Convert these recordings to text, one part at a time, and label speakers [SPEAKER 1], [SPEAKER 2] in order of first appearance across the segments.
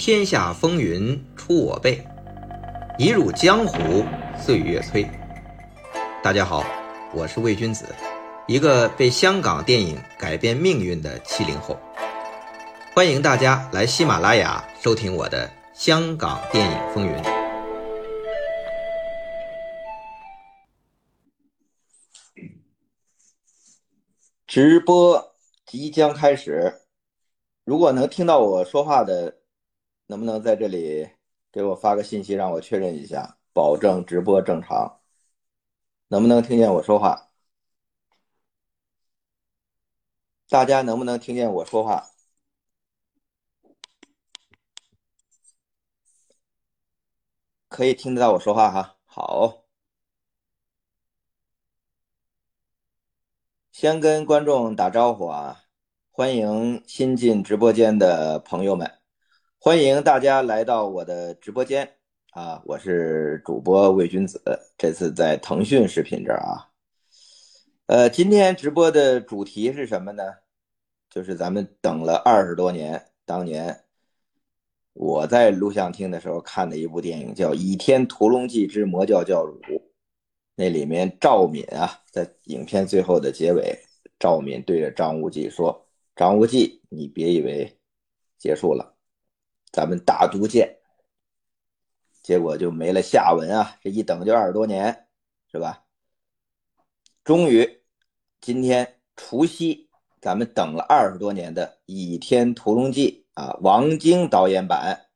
[SPEAKER 1] 天下风云出我辈，一入江湖岁月催。大家好，我是魏君子，一个被香港电影改变命运的七零后。欢迎大家来喜马拉雅收听我的《香港电影风云》
[SPEAKER 2] 直播即将开始。如果能听到我说话的，能不能在这里给我发个信息，让我确认一下，保证直播正常？能不能听见我说话？大家能不能听见我说话？可以听得到我说话哈。好，先跟观众打招呼啊，欢迎新进直播间的朋友们。欢迎大家来到我的直播间啊！我是主播魏君子，这次在腾讯视频这儿啊。呃，今天直播的主题是什么呢？就是咱们等了二十多年，当年我在录像厅的时候看的一部电影，叫《倚天屠龙记之魔教教主》。那里面赵敏啊，在影片最后的结尾，赵敏对着张无忌说：“张无忌，你别以为结束了。”咱们大都见，结果就没了下文啊！这一等就二十多年，是吧？终于今天除夕，咱们等了二十多年的《倚天屠龙记》啊，王晶导演版，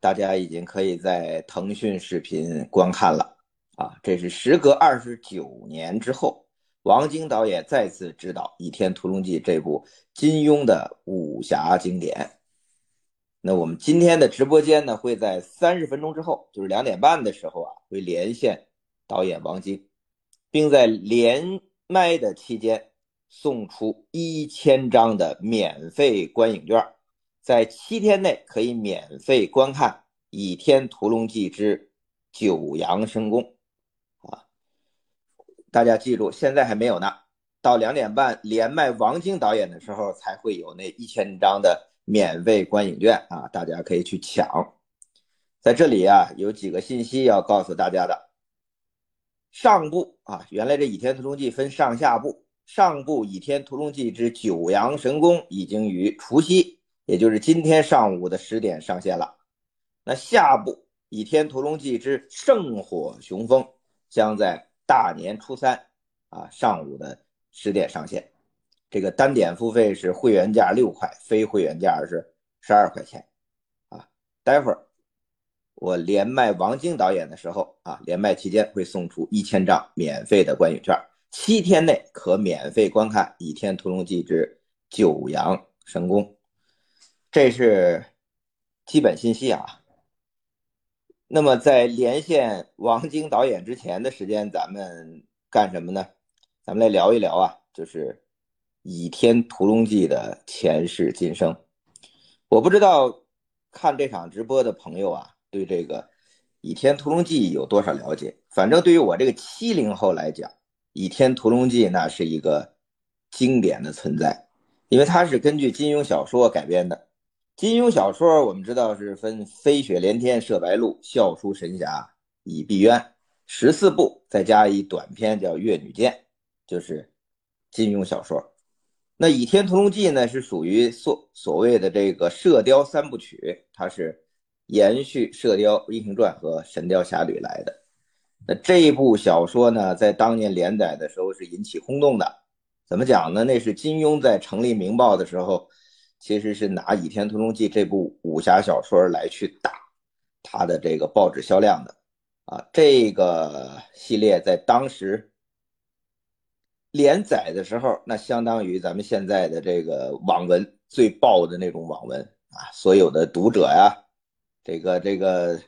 [SPEAKER 2] 大家已经可以在腾讯视频观看了啊！这是时隔二十九年之后，王晶导演再次执导《倚天屠龙记》这部金庸的武侠经典。那我们今天的直播间呢，会在三十分钟之后，就是两点半的时候啊，会连线导演王晶，并在连麦的期间送出一千张的免费观影券，在七天内可以免费观看《倚天屠龙记之九阳神功》啊！大家记住，现在还没有呢，到两点半连麦王晶导演的时候，才会有那一千张的。免费观影券啊，大家可以去抢。在这里啊，有几个信息要告诉大家的。上部啊，原来这《倚天屠龙记》分上下部，上部《倚天屠龙记之九阳神功》已经于除夕，也就是今天上午的十点上线了。那下部《倚天屠龙记之圣火雄风》将在大年初三啊上午的十点上线。这个单点付费是会员价六块，非会员价是十二块钱，啊，待会儿我连麦王晶导演的时候啊，连麦期间会送出一千张免费的观影券，七天内可免费观看《倚天屠龙记之九阳神功》，这是基本信息啊。那么在连线王晶导演之前的时间，咱们干什么呢？咱们来聊一聊啊，就是。《倚天屠龙记》的前世今生，我不知道看这场直播的朋友啊，对这个《倚天屠龙记》有多少了解？反正对于我这个七零后来讲，《倚天屠龙记》那是一个经典的存在，因为它是根据金庸小说改编的。金庸小说我们知道是分《飞雪连天射白鹿》《笑书神侠倚碧鸳》十四部，再加一短篇叫《越女剑》，就是金庸小说。那《倚天屠龙记》呢，是属于所所谓的这个《射雕三部曲》，它是延续《射雕英雄传》和《神雕侠侣》来的。那这一部小说呢，在当年连载的时候是引起轰动的。怎么讲呢？那是金庸在成立《明报》的时候，其实是拿《倚天屠龙记》这部武侠小说来去打他的这个报纸销量的。啊，这个系列在当时。连载的时候，那相当于咱们现在的这个网文最爆的那种网文啊，所有的读者呀，这个这个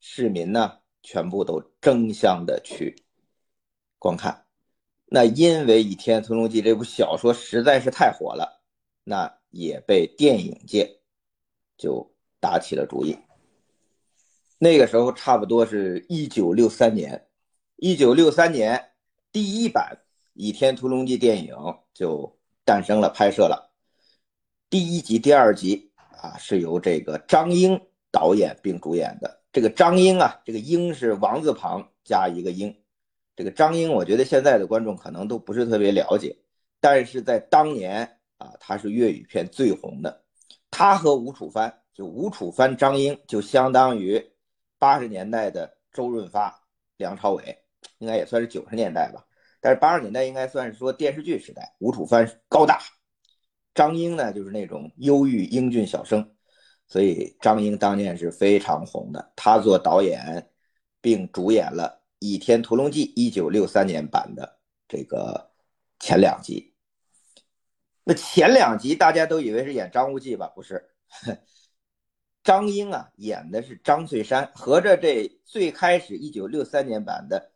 [SPEAKER 2] 市民呢，全部都争相的去观看。那因为《倚天屠龙记》这部小说实在是太火了，那也被电影界就打起了主意。那个时候差不多是一九六三年，一九六三年第一版。《倚天屠龙记》电影就诞生了，拍摄了第一集、第二集啊，是由这个张英导演并主演的。这个张英啊，这个英是王字旁加一个英。这个张英，我觉得现在的观众可能都不是特别了解，但是在当年啊，他是粤语片最红的。他和吴楚帆，就吴楚帆、张英，就相当于八十年代的周润发、梁朝伟，应该也算是九十年代吧。但是八十年代应该算是说电视剧时代。吴楚帆高大，张英呢就是那种忧郁英俊小生，所以张英当年是非常红的。他做导演并主演了。《倚天屠龙记》一九六三年版的这个前两集，那前两集大家都以为是演张无忌吧？不是，张英啊演的是张翠山。合着这最开始一九六三年版的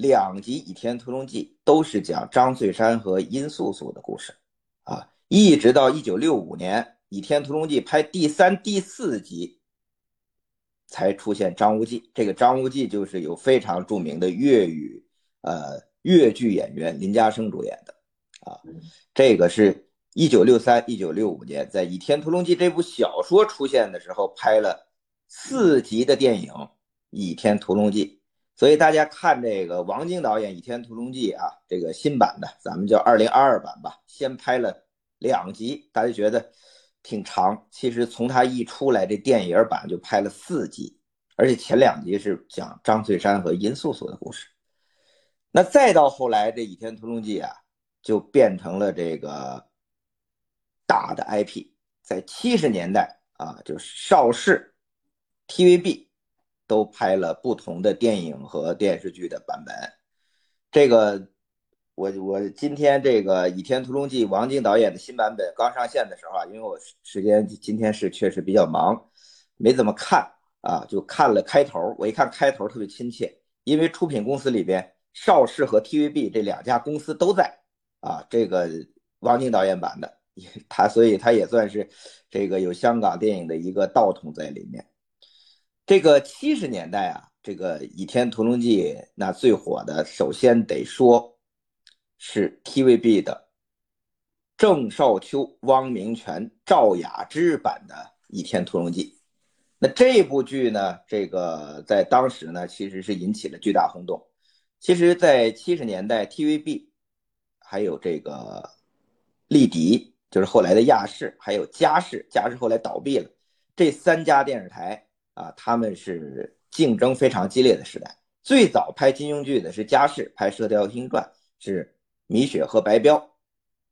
[SPEAKER 2] 两集《倚天屠龙记》都是讲张翠山和殷素素的故事啊，一直到一九六五年《倚天屠龙记》拍第三、第四集。才出现张无忌，这个张无忌就是有非常著名的粤语呃粤剧演员林家声主演的啊，这个是一九六三一九六五年在《倚天屠龙记》这部小说出现的时候拍了四集的电影《倚天屠龙记》，所以大家看这个王晶导演《倚天屠龙记》啊，这个新版的咱们叫二零二二版吧，先拍了两集，大家觉得。挺长，其实从他一出来，这电影版就拍了四集，而且前两集是讲张翠山和殷素素的故事。那再到后来，这《倚天屠龙记》啊，就变成了这个大的 IP，在七十年代啊，就是邵氏、TVB 都拍了不同的电影和电视剧的版本，这个。我我今天这个《倚天屠龙记》王晶导演的新版本刚上线的时候啊，因为我时间今天是确实比较忙，没怎么看啊，就看了开头。我一看开头特别亲切，因为出品公司里边邵氏和 TVB 这两家公司都在啊。这个王晶导演版的 他，所以他也算是这个有香港电影的一个道统在里面。这个七十年代啊，这个《倚天屠龙记》那最火的，首先得说。是 TVB 的郑少秋、汪明荃、赵雅芝版的《倚天屠龙记》。那这部剧呢，这个在当时呢，其实是引起了巨大轰动。其实，在七十年代，TVB 还有这个丽迪，就是后来的亚视，还有嘉视，嘉视后来倒闭了。这三家电视台啊，他们是竞争非常激烈的时代。最早拍金庸剧的是嘉视，拍《射雕英雄传》是。米雪和白彪，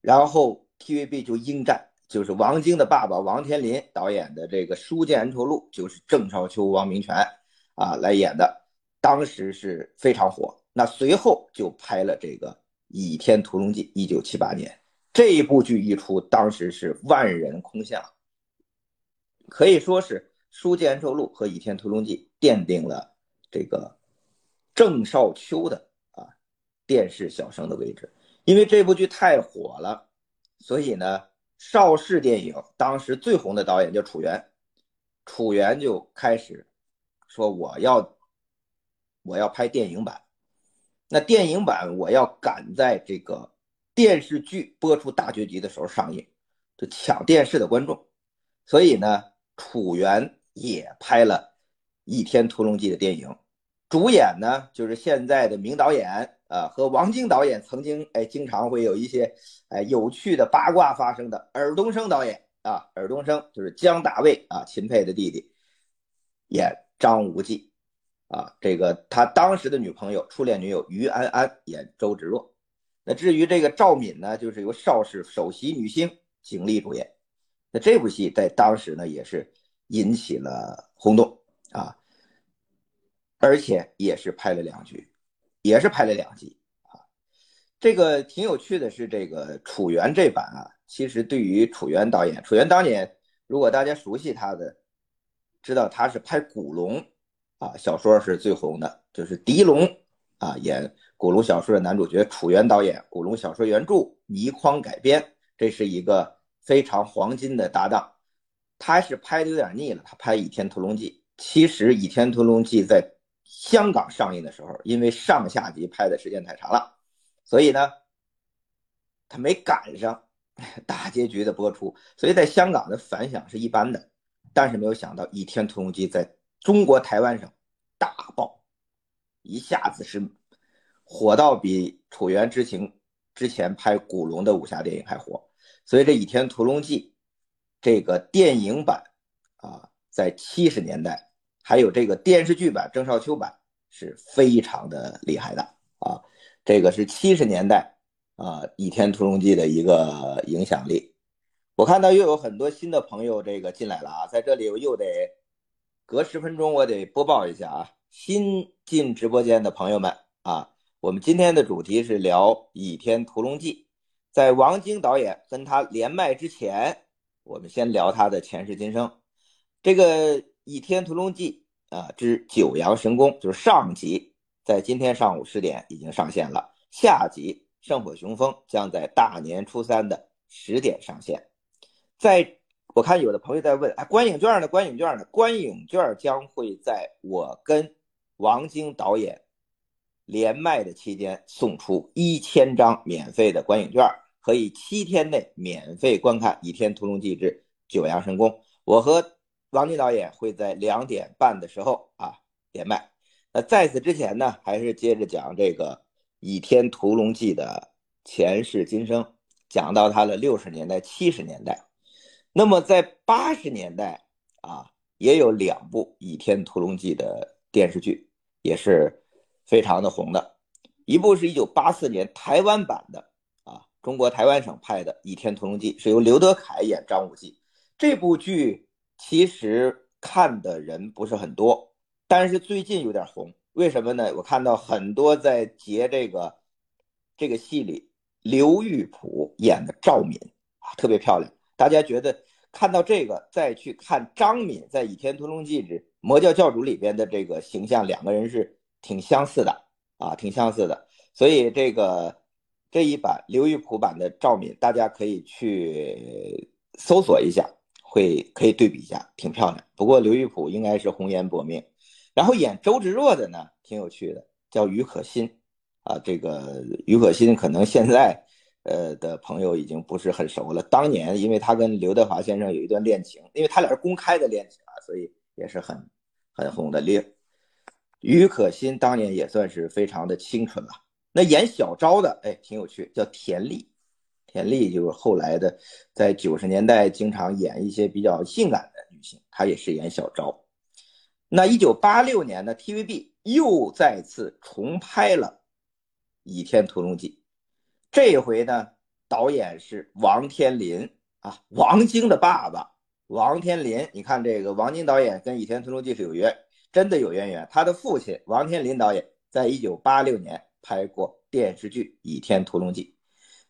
[SPEAKER 2] 然后 TVB 就应战，就是王晶的爸爸王天林导演的这个《书剑恩仇录》，就是郑少秋、王明荃啊来演的，当时是非常火。那随后就拍了这个《倚天屠龙记》，一九七八年这一部剧一出，当时是万人空巷，可以说是《书剑恩仇录》和《倚天屠龙记》奠定了这个郑少秋的啊电视小生的位置。因为这部剧太火了，所以呢，邵氏电影当时最红的导演叫楚原，楚原就开始说我要我要拍电影版，那电影版我要赶在这个电视剧播出大结局的时候上映，就抢电视的观众，所以呢，楚原也拍了《倚天屠龙记》的电影，主演呢就是现在的名导演。啊，和王晶导演曾经哎，经常会有一些哎有趣的八卦发生的。尔冬升导演啊，尔冬升就是姜大卫啊，秦沛的弟弟，演张无忌啊。这个他当时的女朋友、初恋女友于安安演周芷若。那至于这个赵敏呢，就是由邵氏首席女星景丽主演。那这部戏在当时呢，也是引起了轰动啊，而且也是拍了两局。也是拍了两集啊，这个挺有趣的是，这个楚原这版啊，其实对于楚原导演，楚原当年如果大家熟悉他的，知道他是拍古龙啊小说是最红的，就是狄龙啊演古龙小说的男主角，楚原导演古龙小说原著倪匡改编，这是一个非常黄金的搭档。他是拍的有点腻了，他拍《倚天屠龙记》，其实《倚天屠龙记》在。香港上映的时候，因为上下集拍的时间太长了，所以呢，他没赶上 大结局的播出，所以在香港的反响是一般的。但是没有想到《倚天屠龙记》在中国台湾省大爆，一下子是火到比《楚原之情》之前拍古龙的武侠电影还火。所以这《倚天屠龙记》这个电影版啊，在七十年代还有这个电视剧版郑少秋版是非常的厉害的啊。这个是七十年代啊，《倚天屠龙记》的一个影响力。我看到又有很多新的朋友这个进来了啊，在这里我又得隔十分钟我得播报一下啊，新进直播间的朋友们啊，我们今天的主题是聊《倚天屠龙记》。在王晶导演跟他连麦之前，我们先聊他的前世今生。这个《倚天屠龙记》啊之九阳神功就是上集，在今天上午十点已经上线了，下集《圣火雄风》将在大年初三的十点上线。在我看有的朋友在问，哎，观影券呢？观影券呢？观影券将会在我跟王晶导演连麦的期间送出一千张免费的观影券，可以七天内免费观看《倚天屠龙记之九阳神功》。我和王晶导演会在两点半的时候啊连麦。那在此之前呢，还是接着讲这个《倚天屠龙记》的前世今生，讲到他的六十年代、七十年代。那么在八十年代啊，也有两部《倚天屠龙记》的电视剧，也是非常的红的。一部是一九八四年台湾版的，中国台湾省拍的《倚天屠龙记》，是由刘德凯演张无忌。这部剧其实看的人不是很多，但是最近有点红。为什么呢？我看到很多在截这个这个戏里，刘玉璞演的赵敏啊，特别漂亮。大家觉得看到这个，再去看张敏在《倚天屠龙记之魔教教主》里边的这个形象，两个人是挺相似的啊，挺相似的。所以这个这一版刘玉璞版的赵敏，大家可以去搜索一下，会可以对比一下，挺漂亮。不过刘玉璞应该是红颜薄命，然后演周芷若的呢，挺有趣的，叫于可欣啊。这个于可欣可能现在。呃的朋友已经不是很熟了。当年，因为他跟刘德华先生有一段恋情，因为他俩是公开的恋情啊，所以也是很很红的。刘于可欣当年也算是非常的清纯了。那演小昭的，哎，挺有趣，叫田丽。田丽就是后来的，在九十年代经常演一些比较性感的女性，她也是演小昭。那一九八六年呢，TVB 又再次重拍了《倚天屠龙记》。这回呢，导演是王天林啊，王晶的爸爸王天林。你看这个王晶导演跟《倚天屠龙记》是有缘，真的有渊源。他的父亲王天林导演在一九八六年拍过电视剧《倚天屠龙记》。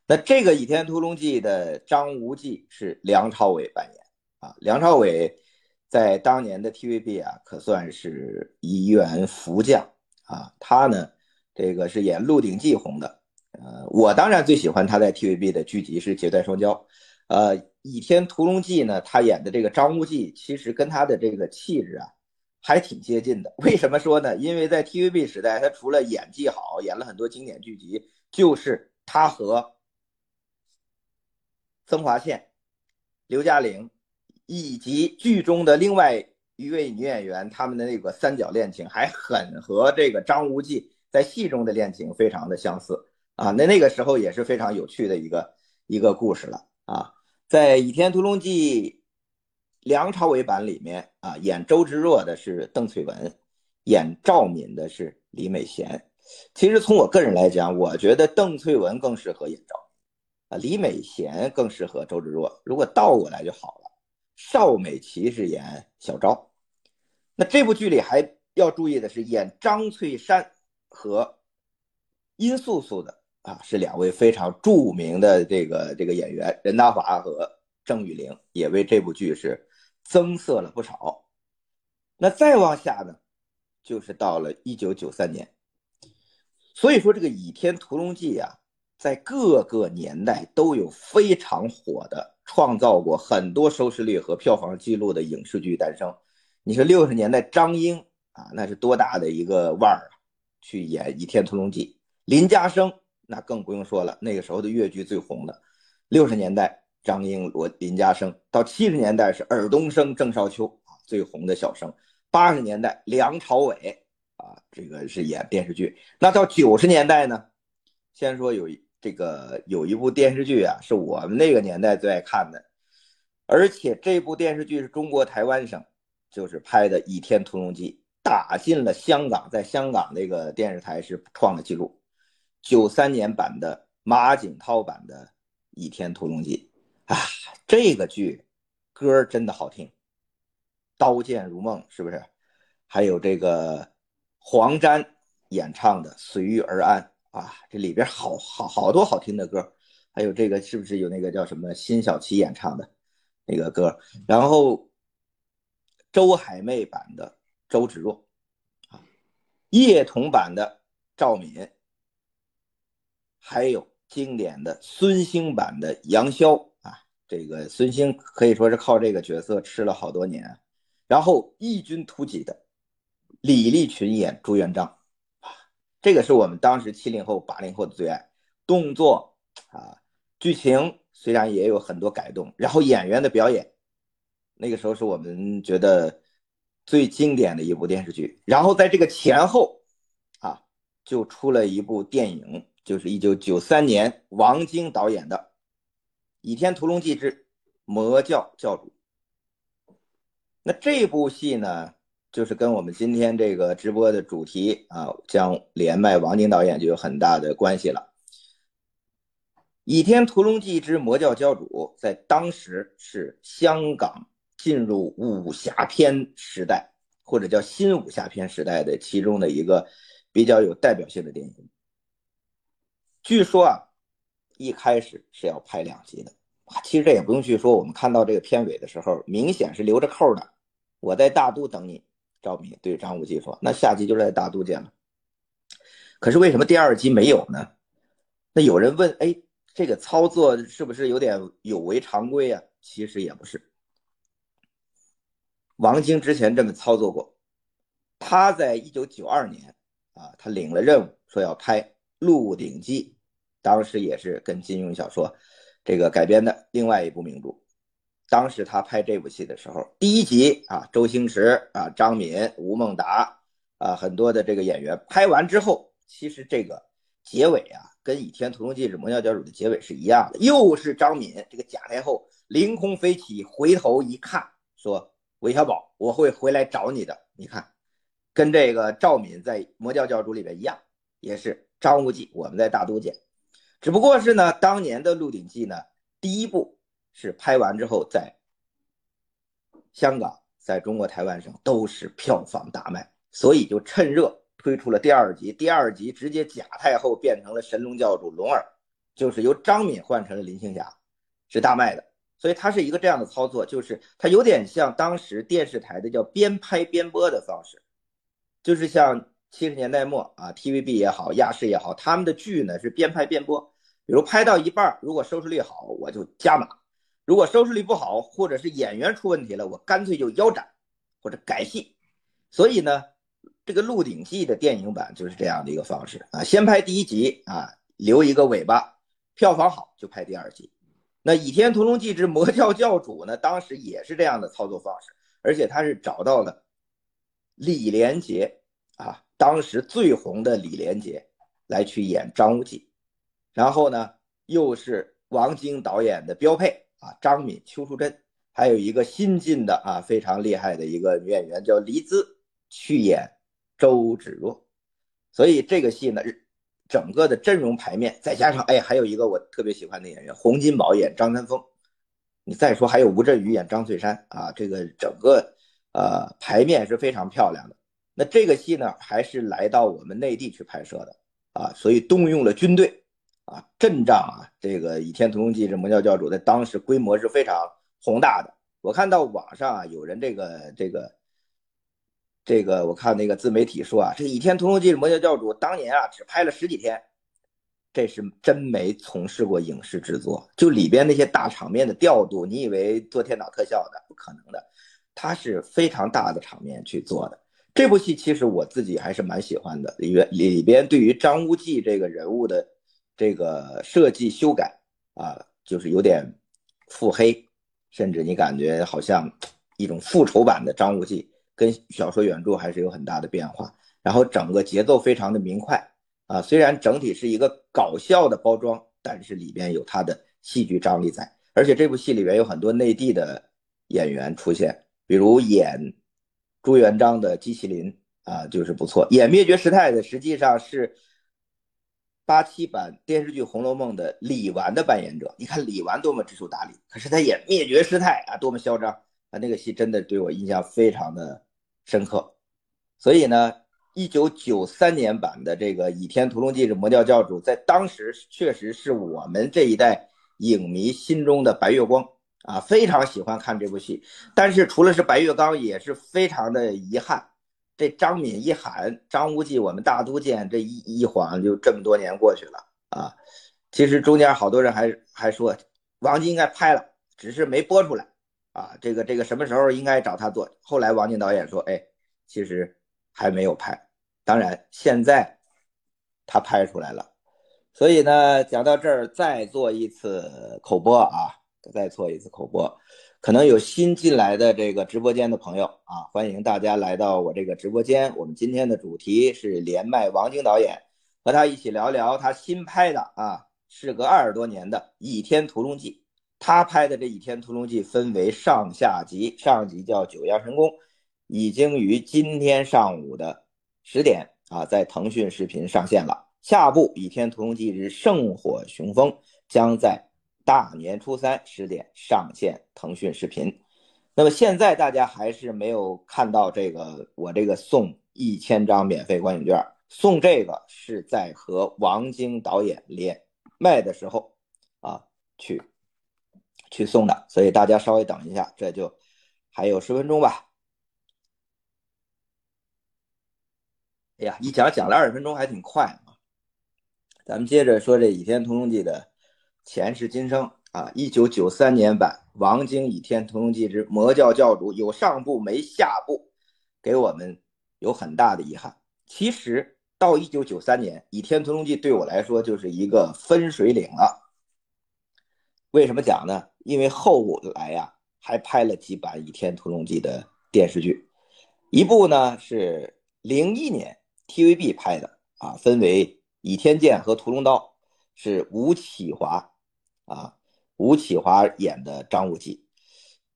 [SPEAKER 2] 那这个《倚天屠龙记》的张无忌是梁朝伟扮演啊。梁朝伟在当年的 TVB 啊，可算是一员福将啊。他呢，这个是演《鹿鼎记》红的。呃，我当然最喜欢他在 TVB 的剧集是《绝代双骄》，呃，《倚天屠龙记》呢，他演的这个张无忌，其实跟他的这个气质啊，还挺接近的。为什么说呢？因为在 TVB 时代，他除了演技好，演了很多经典剧集，就是他和曾华倩、刘嘉玲以及剧中的另外一位女演员，他们的那个三角恋情，还很和这个张无忌在戏中的恋情非常的相似。啊，那那个时候也是非常有趣的一个一个故事了啊。在《倚天屠龙记》梁朝伟版里面啊，演周芷若的是邓萃雯，演赵敏的是李美贤。其实从我个人来讲，我觉得邓萃雯更适合演赵啊，李美贤更适合周芷若。如果倒过来就好了，邵美琪是演小昭。那这部剧里还要注意的是，演张翠山和殷素素的。啊，是两位非常著名的这个这个演员任达华和郑裕玲，也为这部剧是增色了不少。那再往下呢，就是到了一九九三年。所以说，这个《倚天屠龙记》啊，在各个年代都有非常火的，创造过很多收视率和票房记录的影视剧诞生。你说六十年代张英啊，那是多大的一个腕儿啊，去演《倚天屠龙记》，林家声。那更不用说了，那个时候的粤剧最红的，六十年代张英、罗林家声，到七十年代是尔冬升、郑少秋啊最红的小生。八十年代梁朝伟啊，这个是演电视剧。那到九十年代呢？先说有这个有一部电视剧啊，是我们那个年代最爱看的，而且这部电视剧是中国台湾省就是拍的《倚天屠龙记》，打进了香港，在香港那个电视台是创了记录。九三年版的马景涛版的《倚天屠龙记》啊，这个剧歌真的好听，《刀剑如梦》是不是？还有这个黄沾演唱的《随遇而安》。啊，这里边好好好多好听的歌，还有这个是不是有那个叫什么辛晓琪演唱的那个歌？然后周海媚版的周芷若，啊，叶童版的赵敏，还有经典的孙兴版的杨逍啊，这个孙兴可以说是靠这个角色吃了好多年。然后异军突起的李立群演朱元璋。这个是我们当时七零后、八零后的最爱，动作啊，剧情虽然也有很多改动，然后演员的表演，那个时候是我们觉得最经典的一部电视剧。然后在这个前后啊，就出了一部电影，就是一九九三年王晶导演的《倚天屠龙记之魔教教主》。那这部戏呢？就是跟我们今天这个直播的主题啊，将连麦王晶导演就有很大的关系了。《倚天屠龙记之魔教教主》在当时是香港进入武侠片时代，或者叫新武侠片时代的其中的一个比较有代表性的电影。据说啊，一开始是要拍两集的其实这也不用去说，我们看到这个片尾的时候，明显是留着扣的。我在大都等你。赵敏对张无忌说：“那下集就在大都见了。”可是为什么第二集没有呢？那有人问：“哎，这个操作是不是有点有违常规啊？”其实也不是。王晶之前这么操作过，他在一九九二年啊，他领了任务说要拍《鹿鼎记》，当时也是跟金庸小说这个改编的另外一部名著。当时他拍这部戏的时候，第一集啊，周星驰啊，张敏、吴孟达啊，很多的这个演员拍完之后，其实这个结尾啊，跟《倚天屠龙记是魔教教主》的结尾是一样的，又是张敏这个假太后凌空飞起，回头一看，说：“韦小宝，我会回来找你的。”你看，跟这个赵敏在《魔教教主》里边一样，也是张无忌，我们在大都见。只不过是呢，当年的《鹿鼎记》呢，第一部。是拍完之后，在香港、在中国台湾省都是票房大卖，所以就趁热推出了第二集。第二集直接假太后变成了神龙教主龙儿，就是由张敏换成了林青霞，是大卖的。所以它是一个这样的操作，就是它有点像当时电视台的叫边拍边播的方式，就是像七十年代末啊，TVB 也好，亚视也好，他们的剧呢是边拍边播，比如拍到一半，如果收视率好，我就加码。如果收视率不好，或者是演员出问题了，我干脆就腰斩或者改戏。所以呢，这个《鹿鼎记》的电影版就是这样的一个方式啊，先拍第一集啊，留一个尾巴，票房好就拍第二集。那《倚天屠龙记之魔教教主》呢，当时也是这样的操作方式，而且他是找到了李连杰啊，当时最红的李连杰来去演张无忌，然后呢，又是王晶导演的标配。啊，张敏、邱淑贞，还有一个新进的啊，非常厉害的一个女演员叫黎姿，去演周芷若。所以这个戏呢，整个的阵容排面，再加上哎，还有一个我特别喜欢的演员洪金宝演张三丰。你再说还有吴镇宇演张翠山啊，这个整个呃排面是非常漂亮的。那这个戏呢，还是来到我们内地去拍摄的啊，所以动用了军队。啊，阵仗啊，这个《倚天屠龙记》这魔教教主在当时规模是非常宏大的。我看到网上啊，有人这个这个这个，我看那个自媒体说啊，这《倚天屠龙记》魔教教主当年啊只拍了十几天，这是真没从事过影视制作。就里边那些大场面的调度，你以为做电脑特效的？不可能的，他是非常大的场面去做的。这部戏其实我自己还是蛮喜欢的，里边里边对于张无忌这个人物的。这个设计修改啊，就是有点腹黑，甚至你感觉好像一种复仇版的张无忌，跟小说原著还是有很大的变化。然后整个节奏非常的明快啊，虽然整体是一个搞笑的包装，但是里边有它的戏剧张力在。而且这部戏里边有很多内地的演员出现，比如演朱元璋的姬麒麟啊，就是不错。演灭绝师太的实际上是。八七版电视剧《红楼梦》的李纨的扮演者，你看李纨多么知书达理，可是他演灭绝师太啊，多么嚣张啊！那个戏真的对我印象非常的深刻。所以呢，一九九三年版的这个《倚天屠龙记之魔教教主》在当时确实是我们这一代影迷心中的白月光啊，非常喜欢看这部戏。但是除了是白月光，也是非常的遗憾。这张敏一喊张无忌，我们大都见，这一一晃就这么多年过去了啊！其实中间好多人还还说王晶应该拍了，只是没播出来啊。这个这个什么时候应该找他做？后来王晶导演说，哎，其实还没有拍。当然现在他拍出来了，所以呢，讲到这儿再做一次口播啊，再做一次口播。可能有新进来的这个直播间的朋友啊，欢迎大家来到我这个直播间。我们今天的主题是连麦王晶导演，和他一起聊聊他新拍的啊，事隔二十多年的《倚天屠龙记》。他拍的这《倚天屠龙记》分为上下集，上集叫《九阳神功》，已经于今天上午的十点啊，在腾讯视频上线了。下部《倚天屠龙记之圣火雄风》将在。大年初三十点上线腾讯视频，那么现在大家还是没有看到这个，我这个送一千张免费观影券，送这个是在和王晶导演连麦的时候啊去去送的，所以大家稍微等一下，这就还有十分钟吧。哎呀，一讲讲了二十分钟，还挺快啊。咱们接着说这《倚天屠龙记》的。前世今生啊，一九九三年版《王晶倚天屠龙记之魔教教主》有上部没下部，给我们有很大的遗憾。其实到一九九三年，《倚天屠龙记》对我来说就是一个分水岭了。为什么讲呢？因为后来呀，还拍了几版《倚天屠龙记》的电视剧，一部呢是零一年 TVB 拍的啊，分为《倚天剑》和《屠龙刀》，是吴启华。啊，吴启华演的张无忌，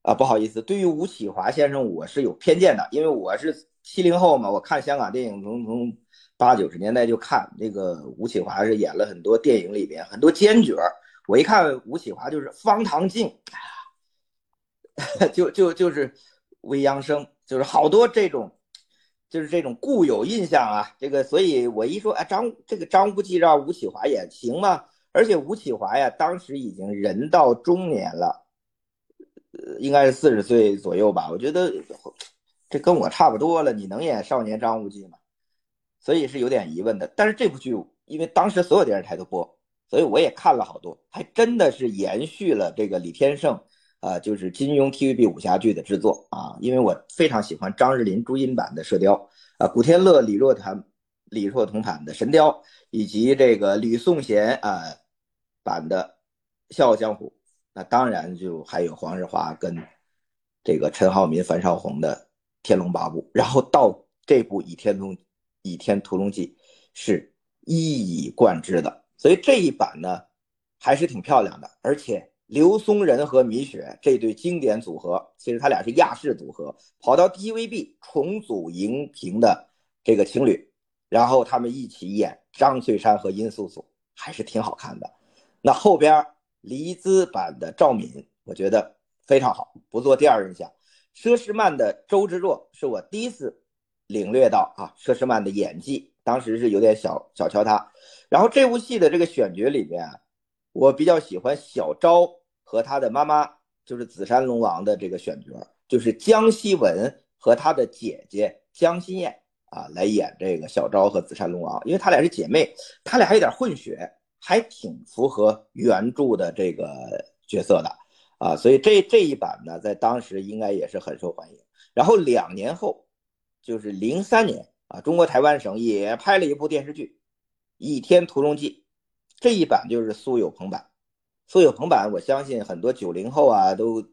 [SPEAKER 2] 啊，不好意思，对于吴启华先生，我是有偏见的，因为我是七零后嘛，我看香港电影从从八九十年代就看，那个吴启华是演了很多电影里边很多奸角，我一看吴启华就是方唐镜，就就就是未央生，就是好多这种，就是这种固有印象啊，这个，所以我一说，哎，张这个张无忌让吴启华演行吗？而且吴启华呀，当时已经人到中年了，呃，应该是四十岁左右吧。我觉得这跟我差不多了，你能演少年张无忌吗？所以是有点疑问的。但是这部剧，因为当时所有电视台都播，所以我也看了好多，还真的是延续了这个李天胜啊，就是金庸 TVB 武侠剧的制作啊。因为我非常喜欢张日霖朱茵版的《射雕》啊，古天乐李若彤李若彤版的《神雕》，以及这个吕颂贤啊。版的《笑傲江湖》，那当然就还有黄日华跟这个陈浩民、樊少红的《天龙八部》，然后到这部《倚天屠倚天屠龙记》是一以贯之的，所以这一版呢还是挺漂亮的。而且刘松仁和米雪这对经典组合，其实他俩是亚视组合，跑到 TVB 重组荧屏的这个情侣，然后他们一起演张翠山和殷素素，还是挺好看的。那后边黎姿版的赵敏，我觉得非常好，不做第二印象。佘诗曼的周芷若是我第一次领略到啊，佘诗曼的演技，当时是有点小小瞧她。然后这部戏的这个选角里面，我比较喜欢小昭和她的妈妈，就是紫山龙王的这个选角，就是江希文和她的姐姐江心燕啊来演这个小昭和紫山龙王，因为她俩是姐妹，她俩还有点混血。还挺符合原著的这个角色的啊，所以这这一版呢，在当时应该也是很受欢迎。然后两年后，就是零三年啊，中国台湾省也拍了一部电视剧《倚天屠龙记》，这一版就是苏有朋版。苏有朋版，我相信很多九零后啊都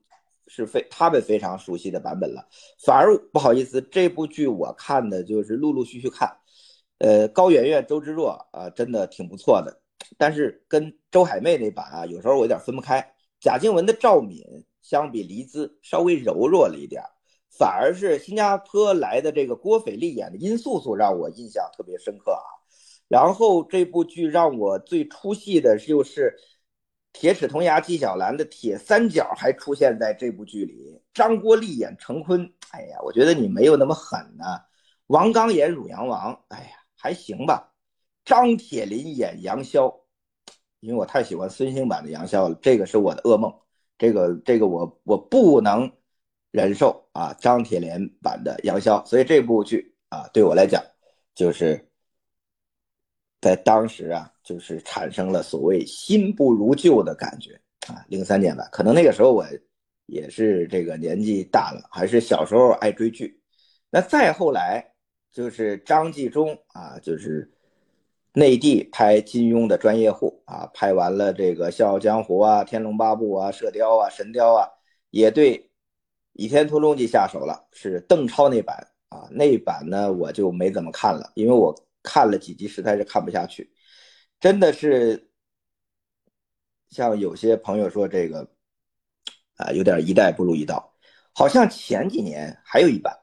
[SPEAKER 2] 是非他们非常熟悉的版本了。反而不好意思，这部剧我看的就是陆陆续续看，呃，高圆圆、周芷若啊，真的挺不错的。但是跟周海媚那版啊，有时候我有点分不开。贾静雯的赵敏相比黎姿稍微柔弱了一点，反而是新加坡来的这个郭斐丽演的殷素素让我印象特别深刻啊。然后这部剧让我最出戏的就是《铁齿铜牙纪晓岚》的铁三角还出现在这部剧里，张国立演陈坤，哎呀，我觉得你没有那么狠呢。王刚演汝阳王，哎呀，还行吧。张铁林演杨逍。因为我太喜欢孙兴版的杨逍了，这个是我的噩梦，这个这个我我不能忍受啊！张铁林版的杨逍，所以这部剧啊，对我来讲，就是在当时啊，就是产生了所谓新不如旧的感觉啊。零三年吧，可能那个时候我也是这个年纪大了，还是小时候爱追剧。那再后来就是张纪中啊，就是。内地拍金庸的专业户啊，拍完了这个《笑傲江湖》啊，《天龙八部》啊，《射雕》啊，《神雕》啊，也对《倚天屠龙记》下手了，是邓超那版啊。那版呢，我就没怎么看了，因为我看了几集，实在是看不下去。真的是像有些朋友说这个啊，有点一代不如一代。好像前几年还有一版，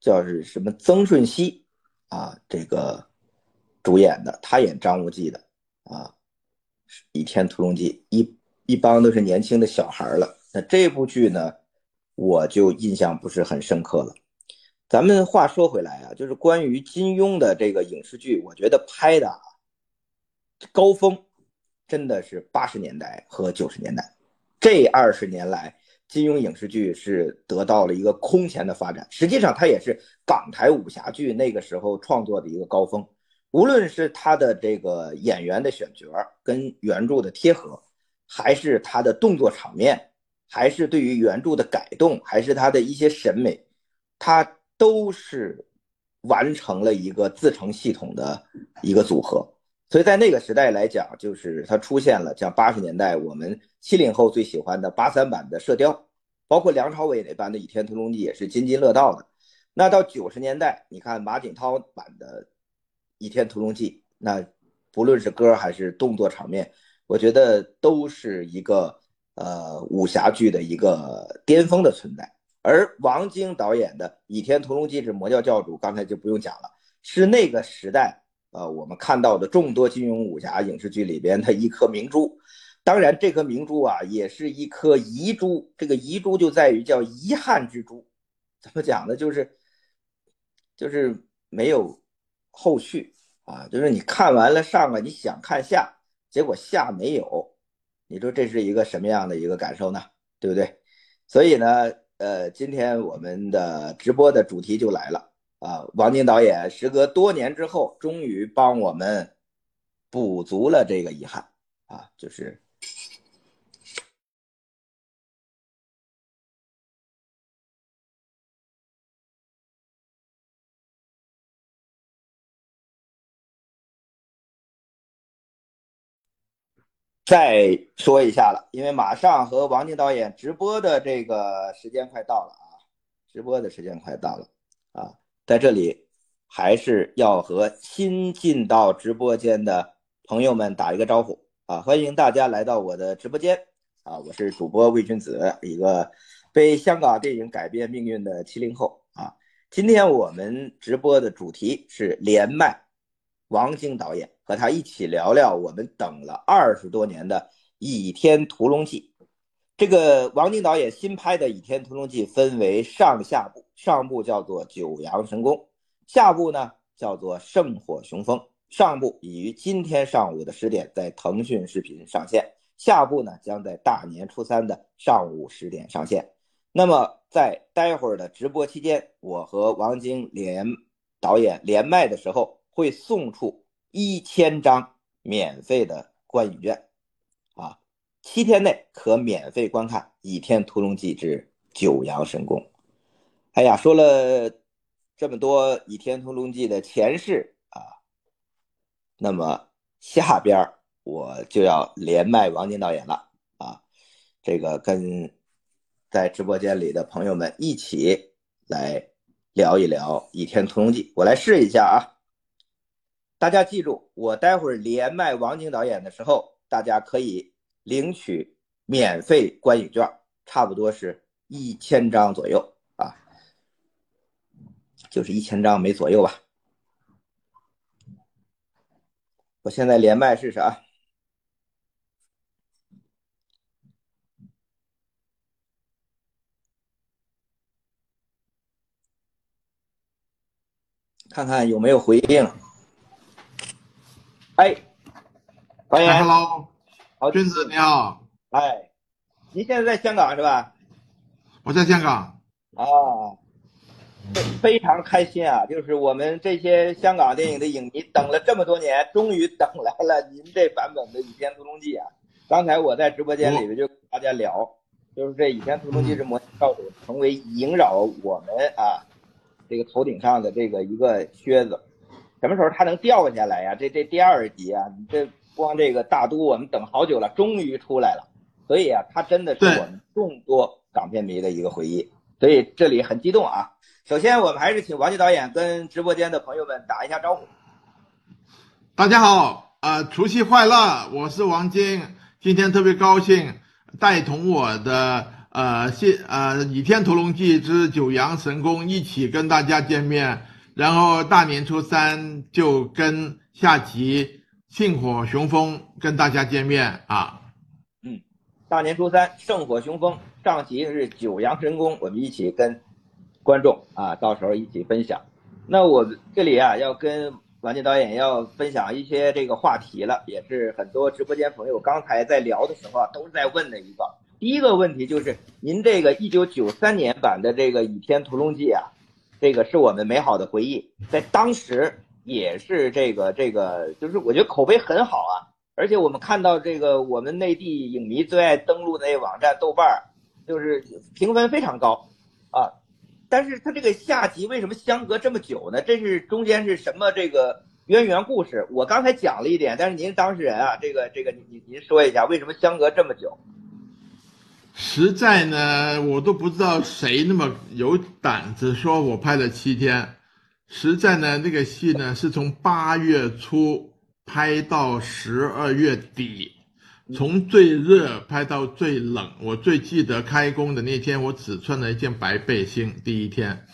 [SPEAKER 2] 叫是什么曾舜晞啊，这个。主演的，他演张无忌的啊，《倚天屠龙记》一一帮都是年轻的小孩了。那这部剧呢，我就印象不是很深刻了。咱们话说回来啊，就是关于金庸的这个影视剧，我觉得拍的啊，高峰真的是八十年代和九十年代。这二十年来，金庸影视剧是得到了一个空前的发展。实际上，它也是港台武侠剧那个时候创作的一个高峰。无论是他的这个演员的选角跟原著的贴合，还是他的动作场面，还是对于原著的改动，还是他的一些审美，他都是完成了一个自成系统的一个组合。所以在那个时代来讲，就是他出现了像八十年代我们七零后最喜欢的八三版的《射雕》，包括梁朝伟那版的《倚天屠龙记》也是津津乐道的。那到九十年代，你看马景涛版的。《倚天屠龙记》，那不论是歌还是动作场面，我觉得都是一个呃武侠剧的一个巅峰的存在。而王晶导演的《倚天屠龙记之魔教教主》，刚才就不用讲了，是那个时代呃我们看到的众多金庸武侠影视剧里边的一颗明珠。当然，这颗明珠啊，也是一颗遗珠。这个遗珠就在于叫遗憾之珠，怎么讲呢？就是就是没有。后续啊，就是你看完了上了，你想看下，结果下没有，你说这是一个什么样的一个感受呢？对不对？所以呢，呃，今天我们的直播的主题就来了啊，王晶导演时隔多年之后，终于帮我们补足了这个遗憾啊，就是。再说一下了，因为马上和王晶导演直播的这个时间快到了啊，直播的时间快到了啊，在这里还是要和新进到直播间的朋友们打一个招呼啊，欢迎大家来到我的直播间啊，我是主播魏君子，一个被香港电影改变命运的七零后啊，今天我们直播的主题是连麦。王晶导演和他一起聊聊我们等了二十多年的《倚天屠龙记》。这个王晶导演新拍的《倚天屠龙记》分为上下部，上部叫做《九阳神功》，下部呢叫做《圣火雄风》。上部已于今天上午的十点在腾讯视频上线，下部呢将在大年初三的上午十点上线。那么在待会儿的直播期间，我和王晶连导演连麦的时候。会送出一千张免费的观影券，啊，七天内可免费观看《倚天屠龙记之九阳神功》。哎呀，说了这么多《倚天屠龙记》的前世啊，那么下边我就要连麦王晶导演了啊！这个跟在直播间里的朋友们一起来聊一聊《倚天屠龙记》，我来试一下啊！大家记住，我待会儿连麦王晶导演的时候，大家可以领取免费观影券，差不多是一千张左右啊，就是一千张没左右吧。我现在连麦试试啊，看看有没有回应。哎，欢迎
[SPEAKER 3] ，Hello，
[SPEAKER 2] 好，
[SPEAKER 3] 君子你好。
[SPEAKER 2] 哎，您现在在香港是吧？
[SPEAKER 3] 我在香港。
[SPEAKER 2] 啊。非非常开心啊！就是我们这些香港电影的影迷等了这么多年，终于等来了您这版本的《倚天屠龙记》啊！刚才我在直播间里边就跟大家聊，就是这《倚天屠龙记》这魔教主成为萦绕我们啊这个头顶上的这个一个靴子，什么时候它能掉下来呀？这这第二集啊，你这光这个大都我们等好久了，终于出来了，所以啊，它真的是我们众多港片迷的一个回忆，所以这里很激动啊！首先，我们还是请王晶导演跟直播间的朋友们打一下招呼。
[SPEAKER 3] 大家好，呃，除夕快乐！我是王晶，今天特别高兴，带同我的呃谢呃《倚天屠龙记之九阳神功》一起跟大家见面，然后大年初三就跟下集庆火雄风跟大家见面啊。
[SPEAKER 2] 嗯，大年初三圣火雄风，上集是九阳神功，我们一起跟。观众啊，到时候一起分享。那我这里啊，要跟王晶导演要分享一些这个话题了，也是很多直播间朋友刚才在聊的时候啊，都在问的一个。第一个问题就是，您这个一九九三年版的这个《倚天屠龙记》啊，这个是我们美好的回忆，在当时也是这个这个，就是我觉得口碑很好啊。而且我们看到这个我们内地影迷最爱登录那网站豆瓣儿，就是评分非常高啊。但是它这个下集为什么相隔这么久呢？这是中间是什么这个渊源故事？我刚才讲了一点，但是您当事人啊，这个这个您您说一下为什么相隔这么久？
[SPEAKER 3] 实在呢，我都不知道谁那么有胆子说我拍了七天。实在呢，那个戏呢是从八月初拍到十二月底。从最热拍到最冷，我最记得开工的那天，我只穿了一件白背心。第一天，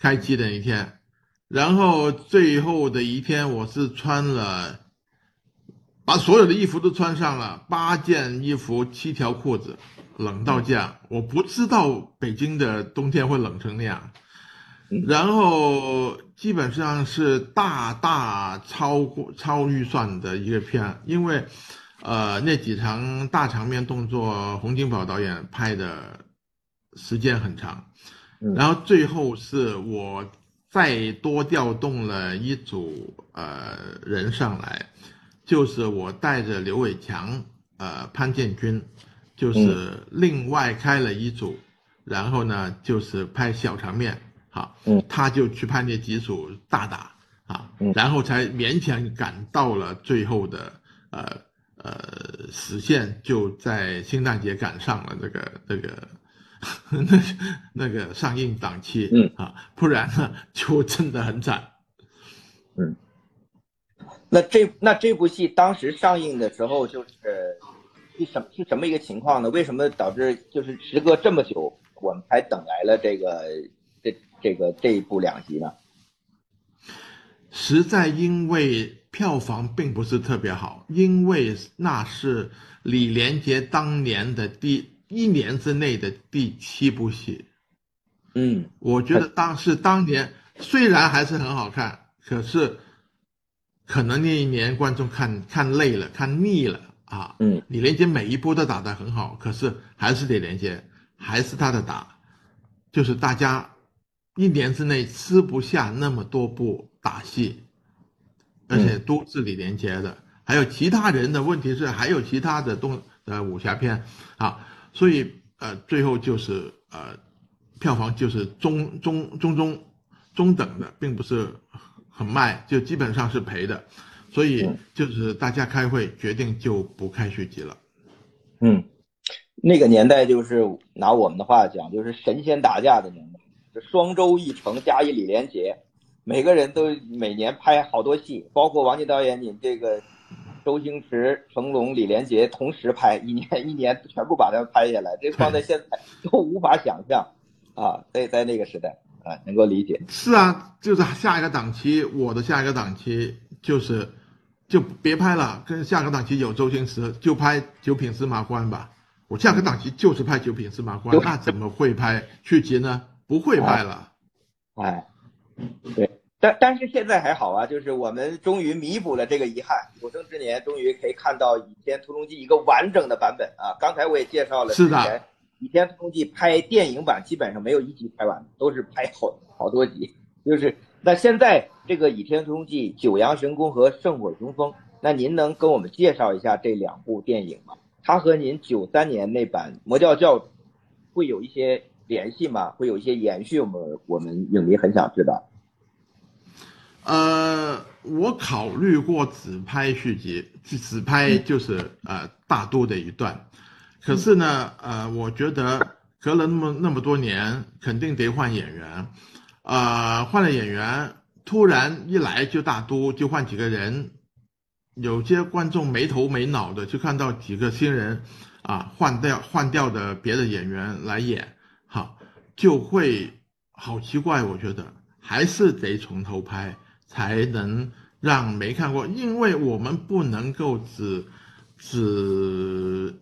[SPEAKER 3] 开机的一天，然后最后的一天，我是穿了，把所有的衣服都穿上了，八件衣服，七条裤子，冷到这样，我不知道北京的冬天会冷成那样，然后基本上是大大超过超预算的一个片，因为。呃，那几场大场面动作，洪金宝导演拍的时间很长，然后最后是我再多调动了一组呃人上来，就是我带着刘伟强、呃潘建军，就是另外开了一组，然后呢就是拍小场面，好，他就去拍那几组大打啊，然后才勉强赶到了最后的呃。呃，实现就在圣诞节赶上了这个这个那那个上映档期，
[SPEAKER 2] 嗯
[SPEAKER 3] 啊，不然呢就真的很惨。
[SPEAKER 2] 嗯，那这那这部戏当时上映的时候就是是什是什么一个情况呢？为什么导致就是时隔这么久，我们才等来了这个这这个这一部两集呢？
[SPEAKER 3] 实在因为。票房并不是特别好，因为那是李连杰当年的第一年之内的第七部戏。
[SPEAKER 2] 嗯，
[SPEAKER 3] 我觉得当是当年虽然还是很好看，可是可能那一年观众看看累了，看腻了啊。
[SPEAKER 2] 嗯，
[SPEAKER 3] 李连杰每一波都打得很好，可是还是李连杰，还是他的打，就是大家一年之内吃不下那么多部打戏。而且都是李连杰的，还有其他人的问题是还有其他的动呃武侠片啊，所以呃最后就是呃票房就是中中中中中等的，并不是很卖，就基本上是赔的，所以。就是大家开会决定就不开续集了。
[SPEAKER 2] 嗯，那个年代就是拿我们的话讲，就是神仙打架的年代，就双周一成加一李连杰，每个人都每年拍好多戏，包括王晶导演，你这个周星驰、成龙、李连杰同时拍，一年 一年全部把它拍下来，这放在现在都无法想象 啊，在在那个时代啊，能够理解。
[SPEAKER 3] 是啊，就是下一个档期，我的下一个档期就是。就别拍了，跟下个档期有周星驰，就拍《九品芝麻官》吧。我下个档期就是拍《九品芝麻官》，那怎么会拍续集呢？不会拍了。
[SPEAKER 2] 哎，对，但但是现在还好啊，就是我们终于弥补了这个遗憾，有生之年终于可以看到《倚天屠龙记》一个完整的版本啊。刚才我也介绍了，
[SPEAKER 3] 是的，《
[SPEAKER 2] 倚天屠龙记》拍电影版基本上没有一集拍完，都是拍好好多集，就是。那现在这个《倚天屠龙记》《九阳神功》和《圣火雄风》，那您能跟我们介绍一下这两部电影吗？它和您九三年那版《魔教教主》会有一些联系吗？会有一些延续吗？我们影迷很想知道。
[SPEAKER 3] 呃，我考虑过只拍续集，只拍就是呃大都的一段，可是呢，呃，我觉得隔了那么那么多年，肯定得换演员。呃，换了演员，突然一来就大都就换几个人，有些观众没头没脑的就看到几个新人，啊，换掉换掉的别的演员来演，好，就会好奇怪，我觉得还是得从头拍，才能让没看过，因为我们不能够只只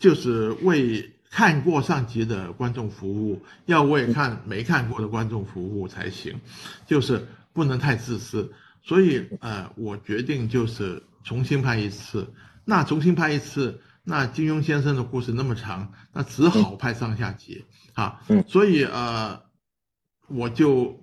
[SPEAKER 3] 就是为。看过上集的观众服务，要为看没看过的观众服务才行，就是不能太自私。所以，呃，我决定就是重新拍一次。那重新拍一次，那金庸先生的故事那么长，那只好拍上下集啊。所以，呃，我就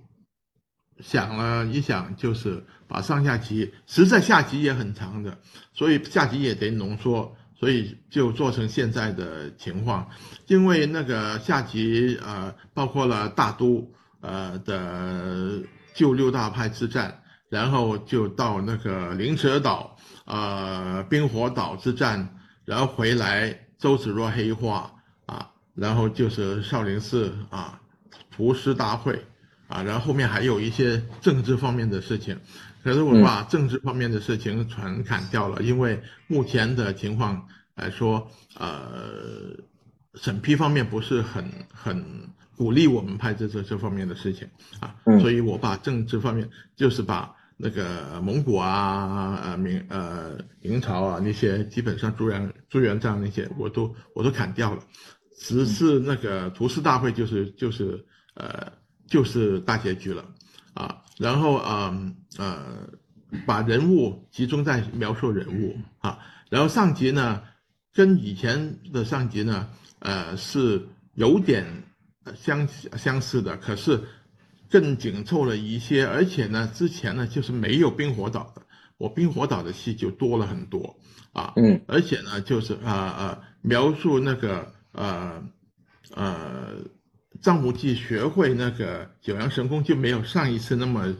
[SPEAKER 3] 想了一想，就是把上下集，实在下集也很长的，所以下集也得浓缩。所以就做成现在的情况，因为那个下集呃包括了大都呃的救六大派之战，然后就到那个灵蛇岛呃冰火岛之战，然后回来周芷若黑化啊，然后就是少林寺啊屠师大会啊，然后后面还有一些政治方面的事情。可是我把政治方面的事情全砍掉了，因为目前的情况来说，呃，审批方面不是很很鼓励我们拍这这这方面的事情啊，所以我把政治方面就是把那个蒙古啊、呃明呃明朝啊那些基本上朱元朱元璋那些我都我都砍掉了，只是那个图示大会就是就是呃就是大结局了。啊，然后嗯呃，把人物集中在描述人物啊，然后上集呢，跟以前的上集呢，呃是有点相相似的，可是更紧凑了一些，而且呢，之前呢就是没有冰火岛的，我冰火岛的戏就多了很多啊，
[SPEAKER 2] 嗯，
[SPEAKER 3] 而且呢就是啊呃描述那个呃呃。张无忌学会那个九阳神功就没有上一次那么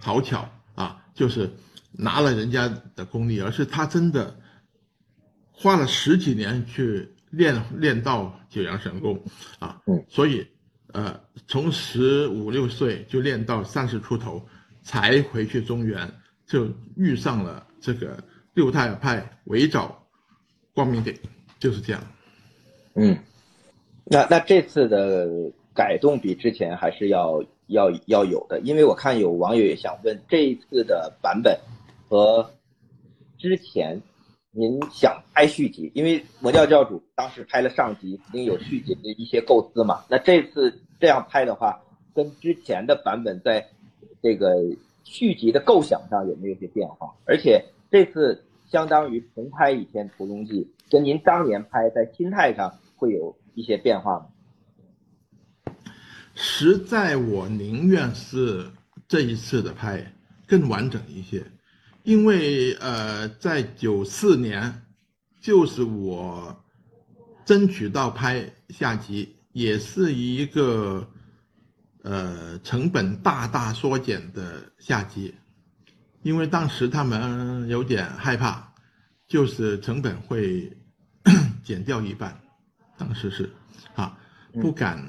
[SPEAKER 3] 讨巧啊，就是拿了人家的功力，而是他真的花了十几年去练练到九阳神功啊，所以呃从十五六岁就练到三十出头才回去中原，就遇上了这个六太派围剿光明顶，就是这样。
[SPEAKER 2] 嗯，那那这次的。改动比之前还是要要要有的，因为我看有网友也想问，这一次的版本和之前您想拍续集，因为魔教教主当时拍了上集，肯定有续集的一些构思嘛。那这次这样拍的话，跟之前的版本在这个续集的构想上有没有些变化？而且这次相当于重拍《倚天屠龙记》，跟您当年拍在心态上会有一些变化吗？
[SPEAKER 3] 实在，我宁愿是这一次的拍更完整一些，因为呃，在九四年，就是我争取到拍下集，也是一个呃成本大大缩减的下集，因为当时他们有点害怕，就是成本会 减掉一半，当时是。啊，不敢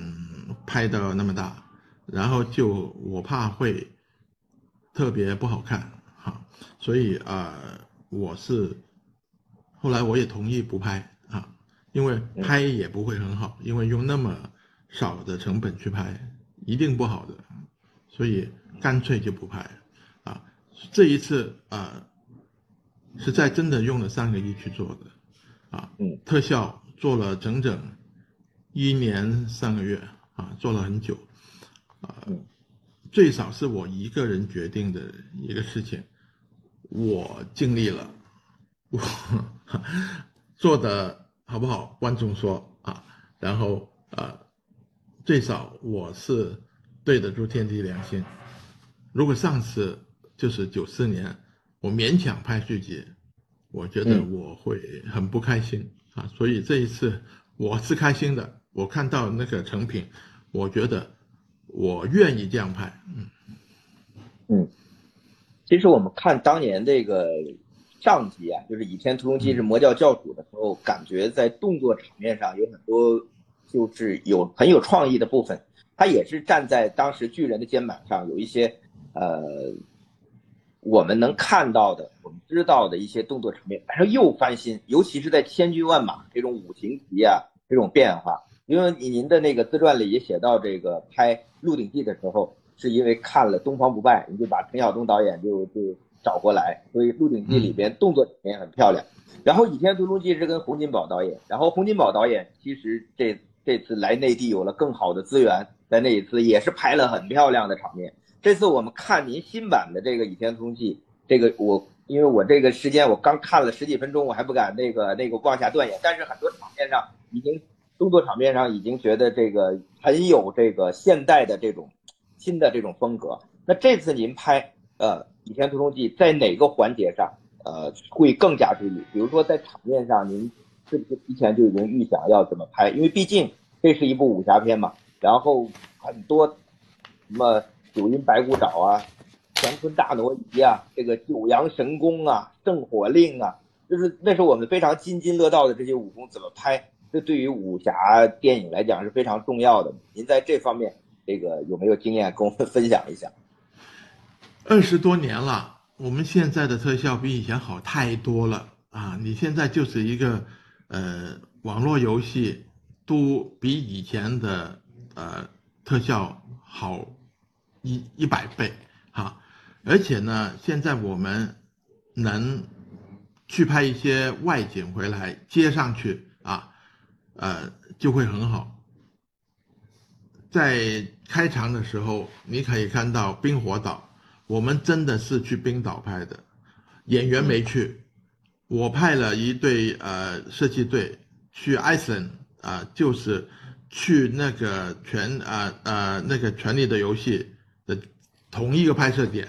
[SPEAKER 3] 拍到那么大，然后就我怕会特别不好看。哈，所以啊，我是后来我也同意不拍啊，因为拍也不会很好，因为用那么少的成本去拍，一定不好的，所以干脆就不拍啊。这一次啊，是在真的用了三个亿去做的啊，特效做了整整一年三个月啊，做了很久啊，最少是我一个人决定的一个事情，我尽力了，我做的好不好？观众说啊，然后啊。最少我是对得住天地良心。如果上次就是九四年，我勉强拍续集，我觉得我会很不开心啊。所以这一次我是开心的，我看到那个成品，我觉得我愿意这样拍。
[SPEAKER 2] 嗯嗯，其实我们看当年这个上集啊，就是《倚天屠龙记》是魔教教主的时候，感觉在动作场面上有很多。就是有很有创意的部分，他也是站在当时巨人的肩膀上，有一些呃我们能看到的、我们知道的一些动作场面，但是又翻新，尤其是在千军万马这种五行级啊这种变化。因为您的那个自传里也写到，这个拍《鹿鼎记》的时候，是因为看了《东方不败》，你就把陈晓东导演就就找过来，所以《鹿鼎记》里边动作场面很漂亮。然后《倚天屠龙记》是跟洪金宝导演，然后洪金宝导演其实这。这次来内地有了更好的资源，在那一次也是拍了很漂亮的场面。这次我们看您新版的这个《倚天屠龙记》，这个我因为我这个时间我刚看了十几分钟，我还不敢那个那个妄下断言。但是很多场面上已经动作场面上已经觉得这个很有这个现代的这种新的这种风格。那这次您拍呃《倚天屠龙记》在哪个环节上呃会更加注意？比如说在场面上您。是不是提前就已经预想要怎么拍？因为毕竟这是一部武侠片嘛，然后很多什么九阴白骨爪啊、乾坤大挪移啊、这个九阳神功啊、圣火令啊，就是那是我们非常津津乐道的这些武功怎么拍？这对于武侠电影来讲是非常重要的。您在这方面这个有没有经验跟我们分享一下？
[SPEAKER 3] 二十多年了，我们现在的特效比以前好太多了啊！你现在就是一个。呃，网络游戏都比以前的呃特效好一一百倍哈，而且呢，现在我们能去拍一些外景回来接上去啊，呃，就会很好。在开场的时候，你可以看到冰火岛，我们真的是去冰岛拍的，演员没去。我派了一队呃设计队去 Iceland 啊，就是去那个权啊呃那个权力的游戏的同一个拍摄点，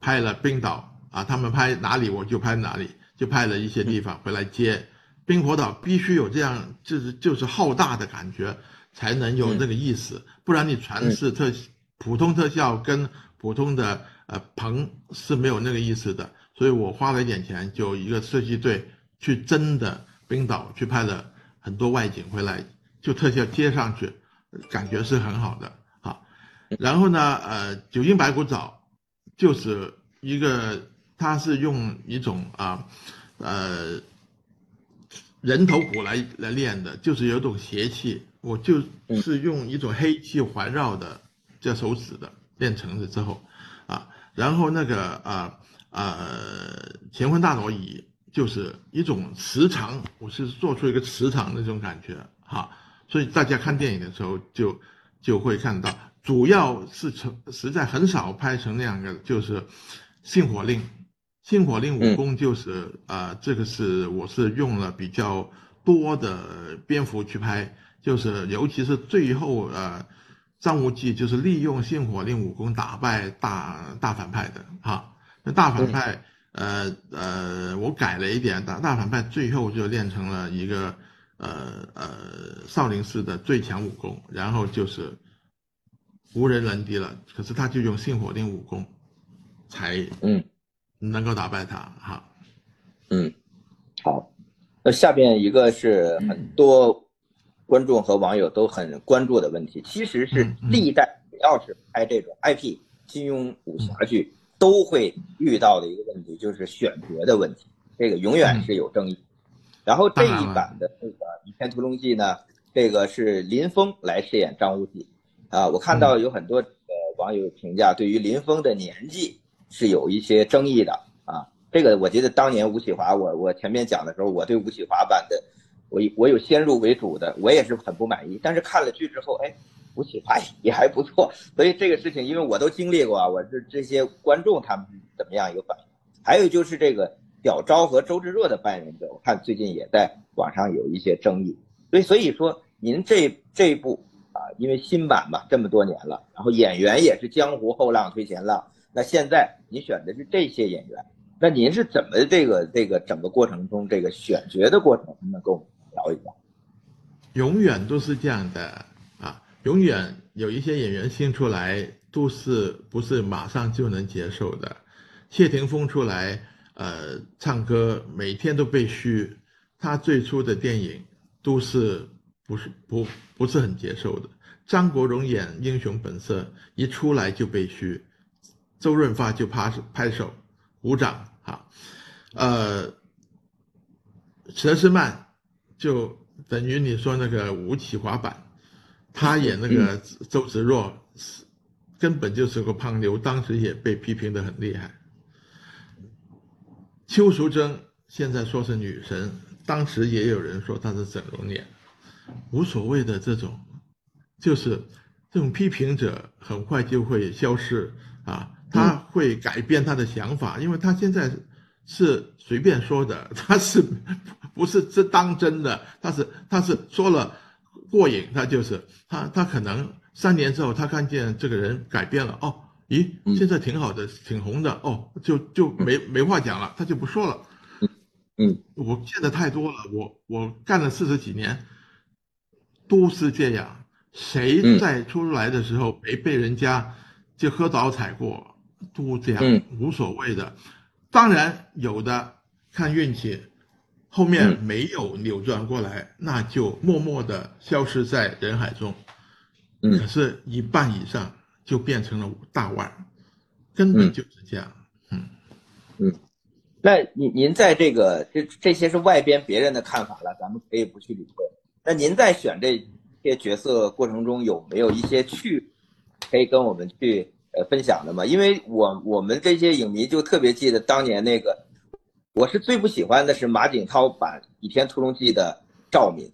[SPEAKER 3] 拍了冰岛啊，他们拍哪里我就拍哪里，就拍了一些地方回来接。冰火岛必须有这样就是就是浩大的感觉，才能有那个意思，不然你全是特普通特效跟普通的呃棚是没有那个意思的。所以我花了一点钱，就一个设计队去真的冰岛去拍了很多外景回来，就特效接上去，感觉是很好的啊。然后呢，呃，九阴白骨爪就是一个，它是用一种啊，呃，人头骨来来练的，就是有一种邪气，我就是用一种黑气环绕的这手指的练成了之后，啊，然后那个啊。呃，乾坤大挪移就是一种磁场，我是做出一个磁场的这种感觉哈，所以大家看电影的时候就就会看到，主要是成实在很少拍成那样的，就是性火令，性火令武功就是啊，这个是我是用了比较多的蝙蝠去拍，就是尤其是最后呃，张无忌就是利用性火令武功打败大大反派的哈。那大反派，呃呃，我改了一点，大大反派最后就练成了一个，呃呃，少林寺的最强武功，然后就是无人能敌了。可是他就用性火令武功，才
[SPEAKER 2] 嗯
[SPEAKER 3] 能够打败他。哈，
[SPEAKER 2] 嗯，好，那下边一个是很多观众和网友都很关注的问题，其实是历代只要是拍这种 IP 金庸武侠剧都会遇到的一个问题，就是选角的问题，这个永远是有争议。然后这一版的这个《倚天屠龙记》呢，这个是林峰来饰演张无忌，啊，我看到有很多呃网友评价，对于林峰的年纪是有一些争议的啊。这个我觉得当年吴启华，我我前面讲的时候，我对吴启华版的，我我有先入为主的，我也是很不满意。但是看了剧之后，哎，吴启华也还不错。所以这个事情，因为我都经历过啊，我这这些观众他们怎么样一个反应？还有就是这个。小昭和周芷若的扮演者，我看最近也在网上有一些争议，所以所以说您这这部啊，因为新版嘛，这么多年了，然后演员也是江湖后浪推前浪，那现在您选的是这些演员，那您是怎么这个这个整个过程中这个选角的过程，能不能跟我们聊一聊？
[SPEAKER 3] 永远都是这样的啊，永远有一些演员新出来，都是不是马上就能接受的，谢霆锋出来。呃，唱歌每天都被嘘，他最初的电影都是不是不不是很接受的。张国荣演《英雄本色》一出来就被嘘，周润发就拍拍手鼓掌哈。呃，佘诗曼就等于你说那个吴启华版，他演那个 周芷若，根本就是个胖妞，当时也被批评的很厉害。邱淑贞现在说是女神，当时也有人说她是整容脸，无所谓的这种，就是这种批评者很快就会消失啊，他会改变他的想法，因为他现在是随便说的，他是不是真当真的？他是他是说了过瘾，他就是他他可能三年之后他看见这个人改变了哦。咦，现在挺好的，挺红的哦，就就没没话讲了，他就不说了。
[SPEAKER 2] 嗯，
[SPEAKER 3] 我见的太多了，我我干了四十几年，都是这样。谁在出来的时候没被人家就喝倒彩过，都这样，无所谓的。当然有的看运气，后面没有扭转过来，那就默默的消失在人海中。
[SPEAKER 2] 嗯，
[SPEAKER 3] 可是一半以上。就变成了大腕，根本就是这样。嗯
[SPEAKER 2] 嗯，那您您在这个这这些是外边别人的看法了，咱们可以不去理会。那您在选这些角色过程中有没有一些趣，可以跟我们去呃分享的嘛？因为我我们这些影迷就特别记得当年那个，我是最不喜欢的是马景涛版《倚天屠龙记》的赵敏，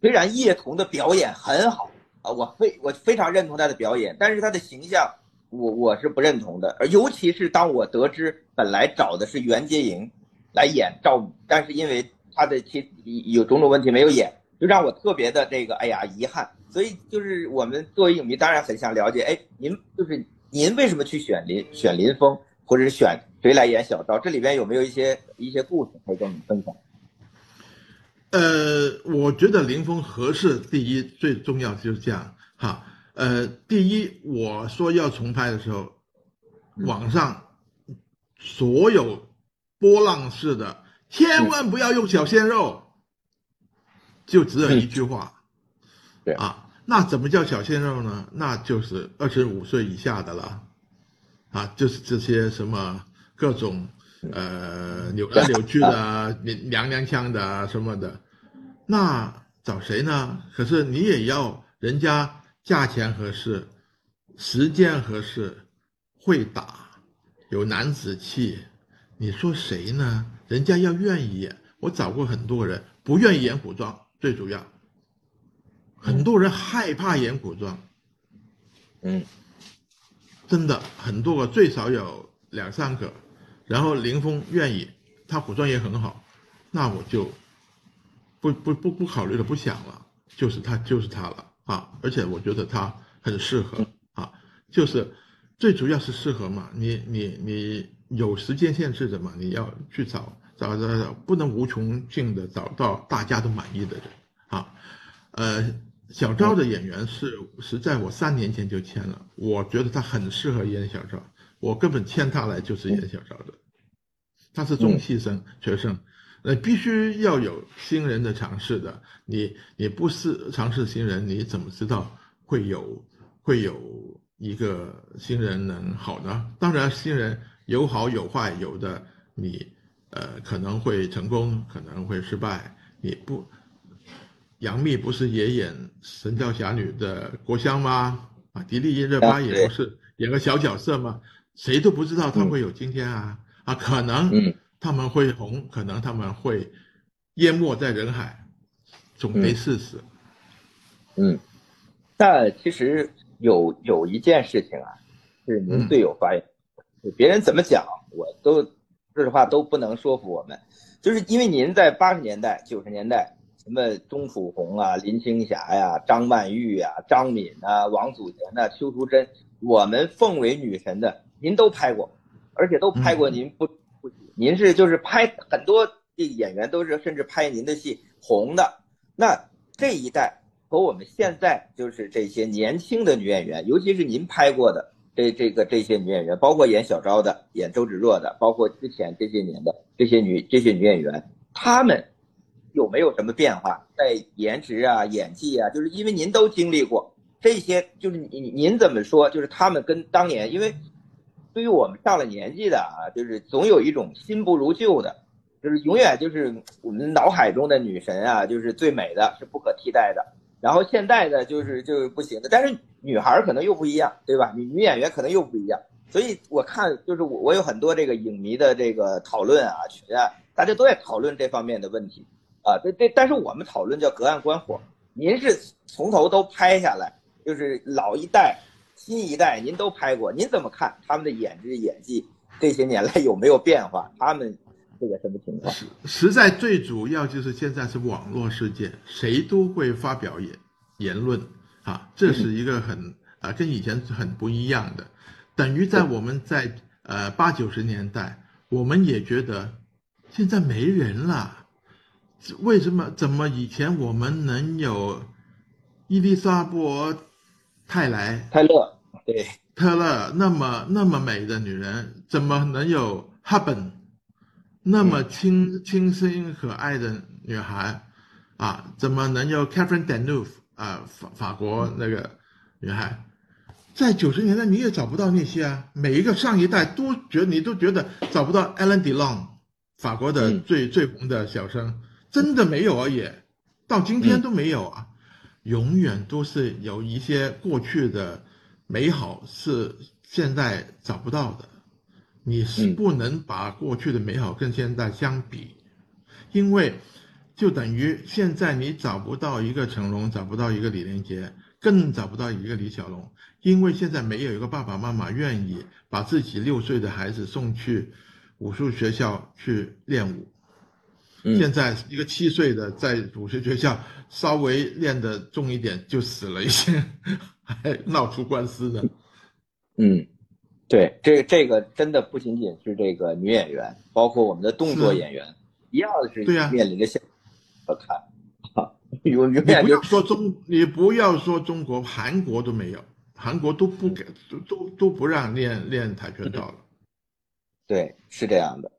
[SPEAKER 2] 虽然叶童的表演很好。啊，我非我非常认同他的表演，但是他的形象，我我是不认同的。尤其是当我得知本来找的是袁洁莹来演赵敏，但是因为他的其有种种问题没有演，就让我特别的这个哎呀遗憾。所以就是我们作为影迷，当然很想了解，哎，您就是您为什么去选林选林峰，或者是选谁来演小昭？这里边有没有一些一些故事可以跟我们分享？
[SPEAKER 3] 呃，我觉得林峰合适，第一最重要就是这样哈。呃，第一我说要重拍的时候，网上所有波浪式的，千万不要用小鲜肉，就只有一句话，
[SPEAKER 2] 对
[SPEAKER 3] 啊，那怎么叫小鲜肉呢？那就是二十五岁以下的了，啊，就是这些什么各种。呃，扭来扭去的，娘娘腔的什么的，那找谁呢？可是你也要人家价钱合适，时间合适，会打，有男子气，你说谁呢？人家要愿意演。我找过很多人，不愿意演古装，最主要，很多人害怕演古装，
[SPEAKER 2] 嗯，
[SPEAKER 3] 真的很多个，最少有两三个。然后林峰愿意，他古装也很好，那我就不不不不考虑了，不想了，就是他就是他了啊！而且我觉得他很适合啊，就是最主要是适合嘛，你你你有时间限制的嘛，你要去找找找找，不能无穷尽的找到大家都满意的人啊。呃，小昭的演员是是在我三年前就签了，我觉得他很适合演小昭。我根本签他来就是演小昭的，他是中戏生学生，那，必须要有新人的尝试的。你你不是尝试新人，你怎么知道会有会有一个新人能好呢？当然，新人有好有坏，有的你呃可能会成功，可能会失败。你不，杨幂不是也演《神雕侠侣》的郭襄吗？啊，迪丽热巴也不是演个小角色吗？谁都不知道她会有今天啊！啊，可能他们会红，可能他们会淹没在人海，总得试试。
[SPEAKER 2] 嗯，但其实有有一件事情啊，是您最有发言，别人怎么讲，我都说实话都不能说服我们，就是因为您在八十年代、九十年代。什么钟楚红啊、林青霞呀、张曼玉呀、张敏啊、王祖贤呐、邱淑贞，我们奉为女神的，您都拍过，而且都拍过您不不，您是就是拍很多这演员都是甚至拍您的戏红的。那这一代和我们现在就是这些年轻的女演员，尤其是您拍过的这这个这些女演员，包括演小昭的、演周芷若的，包括之前这些年的这些女这些女演员，她们。有没有什么变化在颜值啊、演技啊？就是因为您都经历过这些，就是您您怎么说？就是他们跟当年，因为对于我们上了年纪的啊，就是总有一种新不如旧的，就是永远就是我们脑海中的女神啊，就是最美的是不可替代的。然后现在的就是就是不行的，但是女孩可能又不一样，对吧？女女演员可能又不一样。所以我看就是我我有很多这个影迷的这个讨论啊群啊，大家都在讨论这方面的问题。啊，对对，但是我们讨论叫隔岸观火，您是从头都拍下来，就是老一代、新一代，您都拍过，您怎么看他们的演技、演技这些年来有没有变化？他们这个什么情况？
[SPEAKER 3] 实实在最主要就是现在是网络世界，谁都会发表言言论啊，这是一个很啊跟以前很不一样的，等于在我们在呃八九十年代，我们也觉得现在没人了。为什么？怎么以前我们能有伊丽莎白泰莱、
[SPEAKER 2] 泰勒，对，
[SPEAKER 3] 特勒那么那么美的女人，怎么能有哈本那么清清新可爱的女孩啊？怎么能有 Catherine Deneuve 啊？法法国那个女孩，在九十年代你也找不到那些啊。每一个上一代都觉得你都觉得找不到 allen Delon，法国的最最红的小生。真的没有而已，到今天都没有啊，永远都是有一些过去的美好是现在找不到的，你是不能把过去的美好跟现在相比，因为就等于现在你找不到一个成龙，找不到一个李连杰，更找不到一个李小龙，因为现在没有一个爸爸妈妈愿意把自己六岁的孩子送去武术学校去练武。现在一个七岁的在主持学校稍微练得重一点就死了一些，还闹出官司呢。
[SPEAKER 2] 嗯，对，这这个真的不仅仅是这个女演员，包括我们的动作演员一样的是面临着现我看啊，永永远
[SPEAKER 3] 不要说中，你不要说中国，韩国都没有，韩国都不给，都都都不让练练跆拳道了。
[SPEAKER 2] 对，是这样的。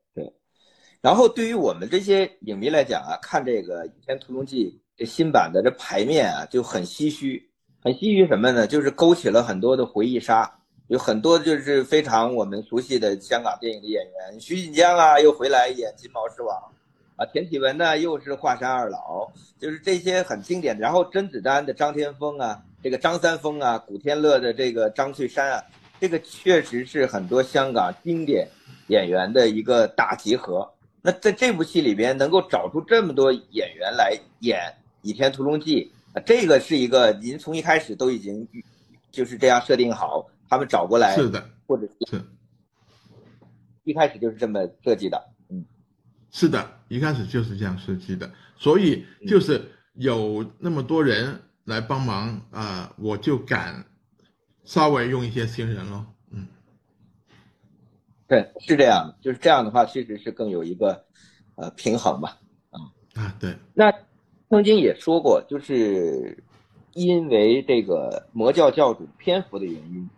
[SPEAKER 2] 然后对于我们这些影迷来讲啊，看这个《倚天屠龙记》这新版的这排面啊，就很唏嘘，很唏嘘什么呢？就是勾起了很多的回忆杀，有很多就是非常我们熟悉的香港电影的演员，徐锦江啊又回来演金毛狮王，啊，田启文呢又是华山二老，就是这些很经典。然后甄子丹的张天峰啊，这个张三丰啊，古天乐的这个张翠山啊，这个确实是很多香港经典演员的一个大集合。那在这部戏里边能够找出这么多演员来演《倚天屠龙记》，啊，这个是一个您从一开始都已经就是这样设定好，他们找过来
[SPEAKER 3] 是的，
[SPEAKER 2] 或者是一开始就是这么设计的，嗯，
[SPEAKER 3] 是的，一开始就是这样设计的，所以就是有那么多人来帮忙啊，我就敢稍微用一些新人喽。
[SPEAKER 2] 对，是这样的，就是这样的话，其实是更有一个，呃，平衡吧，
[SPEAKER 3] 啊啊，对。
[SPEAKER 2] 那曾经也说过，就是因为这个魔教教主篇幅的原因，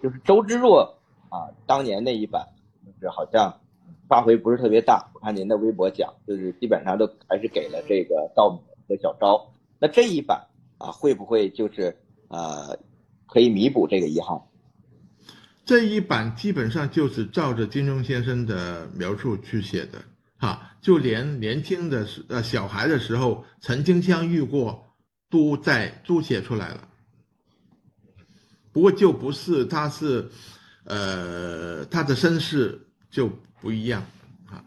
[SPEAKER 2] 就是周芷若啊，当年那一版就是好像发挥不是特别大。我看您的微博讲，就是基本上都还是给了这个道米和小昭。那这一版啊，会不会就是呃，可以弥补这个遗憾？
[SPEAKER 3] 这一版基本上就是照着金庸先生的描述去写的，哈，就连年轻的时呃小孩的时候曾经相遇过，都在都写出来了。不过就不是，他是，呃，他的身世就不一样，啊，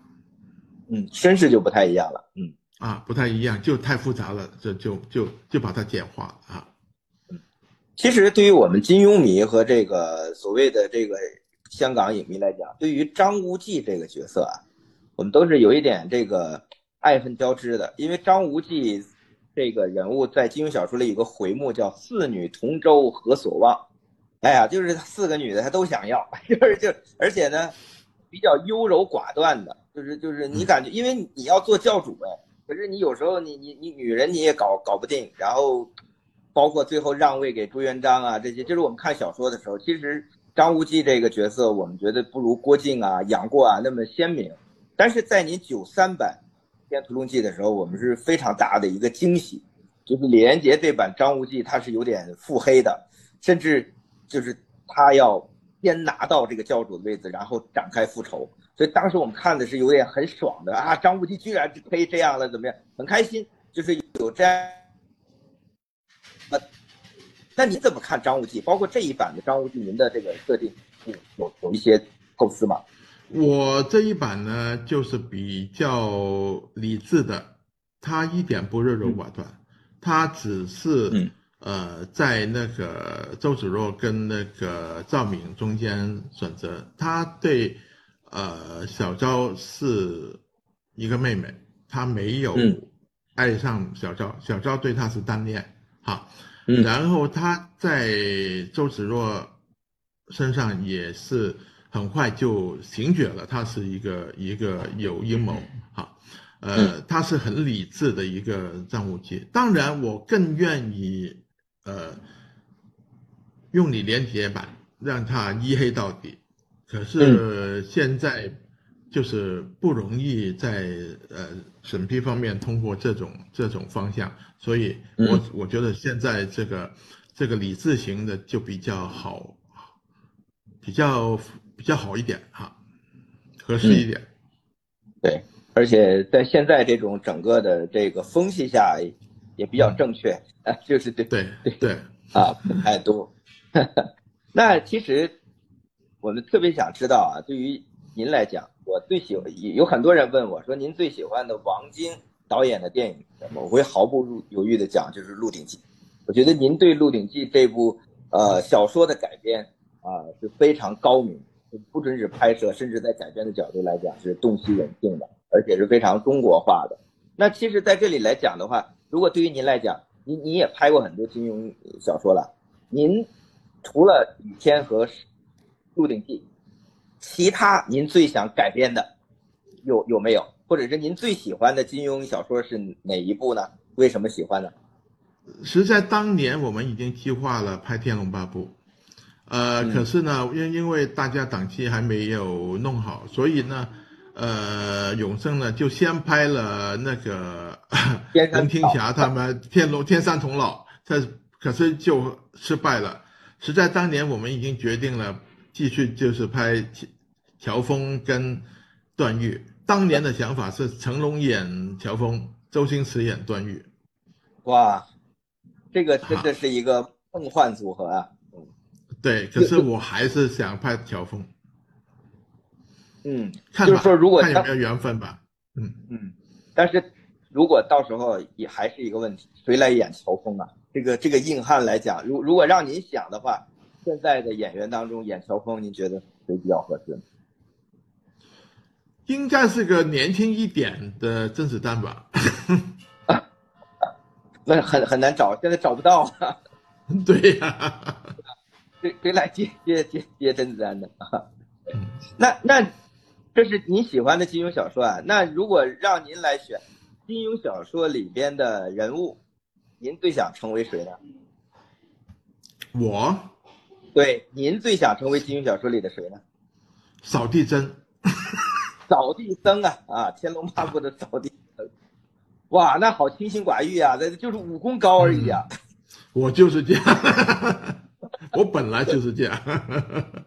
[SPEAKER 2] 嗯，身世就不太一样了，嗯，
[SPEAKER 3] 啊，不太一样，就太复杂了，这就就就把它简化了啊。
[SPEAKER 2] 其实，对于我们金庸迷和这个所谓的这个香港影迷来讲，对于张无忌这个角色啊，我们都是有一点这个爱恨交织的。因为张无忌这个人物在金庸小说里有个回目叫“四女同舟何所望”，哎呀，就是四个女的他都想要，就是就而且呢，比较优柔寡断的，就是就是你感觉，因为你要做教主哎，可是你有时候你你你女人你也搞搞不定，然后。包括最后让位给朱元璋啊，这些就是我们看小说的时候，其实张无忌这个角色，我们觉得不如郭靖啊、杨过啊那么鲜明。但是在您九三版《天屠龙记》的时候，我们是非常大的一个惊喜，就是李连杰这版张无忌他是有点腹黑的，甚至就是他要先拿到这个教主的位子，然后展开复仇。所以当时我们看的是有点很爽的啊，张无忌居然可以这样了，怎么样？很开心，就是有这。那，那您怎么看张无忌？包括这一版的张无忌，您的这个设定有有一些构思吗？
[SPEAKER 3] 我这一版呢，就是比较理智的，他一点不优柔寡断，他只是呃在那个周芷若跟那个赵敏中间选择。他对呃小昭是一个妹妹，他没有爱上小昭，小昭对他是单恋。好，然后他在周芷若身上也是很快就醒觉了，他是一个一个有阴谋，好，呃，他是很理智的一个张无忌。当然，我更愿意呃用李连杰版让他一黑到底，可是现在。就是不容易在呃审批方面通过这种这种方向，所以我我觉得现在这个这个理智型的就比较好，比较比较好一点哈，合适一点。
[SPEAKER 2] 对，而且在现在这种整个的这个风气下，也比较正确 啊，就是对
[SPEAKER 3] 对对对
[SPEAKER 2] 啊，太多。那其实我们特别想知道啊，对于您来讲。我最喜欢有很多人问我说：“您最喜欢的王晶导演的电影什么？”我会毫不犹豫的讲，就是《鹿鼎记》。我觉得您对《鹿鼎记》这部呃小说的改编啊是非常高明，不只是拍摄，甚至在改编的角度来讲是洞悉人性的，而且是非常中国化的。那其实在这里来讲的话，如果对于您来讲，您你也拍过很多金庸小说了，您除了《雨天》和《鹿鼎记》。其他您最想改编的有有没有？或者是您最喜欢的金庸小说是哪一部呢？为什么喜欢呢？
[SPEAKER 3] 实在当年我们已经计划了拍《天龙八部》，呃，可是呢，因因为大家档期还没有弄好，所以呢，呃，永生呢就先拍了那个任 天 霞他们《天龙天山童姥》，这可是就失败了。实在当年我们已经决定了。继续就是拍乔峰跟段誉，当年的想法是成龙演乔峰，周星驰演段誉。
[SPEAKER 2] 哇，这个真的是一个梦幻组合啊！
[SPEAKER 3] 对，可是我还是想拍乔峰。
[SPEAKER 2] 嗯，
[SPEAKER 3] 就是
[SPEAKER 2] 说如果
[SPEAKER 3] 看有没有缘分吧。
[SPEAKER 2] 嗯嗯，但是如果到时候也还是一个问题，谁来演乔峰啊？这个这个硬汉来讲，如如果让您想的话。现在的演员当中演乔峰，您觉得谁比较合适？
[SPEAKER 3] 应该是个年轻一点的甄子丹吧？
[SPEAKER 2] 那很很难找，现在找不到啊。
[SPEAKER 3] 对呀，
[SPEAKER 2] 谁谁来接接接接甄子丹的啊？那那这是你喜欢的金庸小说啊？那如果让您来选金庸小说里边的人物，您最想成为谁呢？
[SPEAKER 3] 我。
[SPEAKER 2] 对，您最想成为金庸小说里的谁呢？
[SPEAKER 3] 扫地僧。
[SPEAKER 2] 扫地僧啊啊，天龙八部的扫地僧，哇，那好清心寡欲啊，那就是武功高而已啊。
[SPEAKER 3] 我就是这样，我本来就是这样。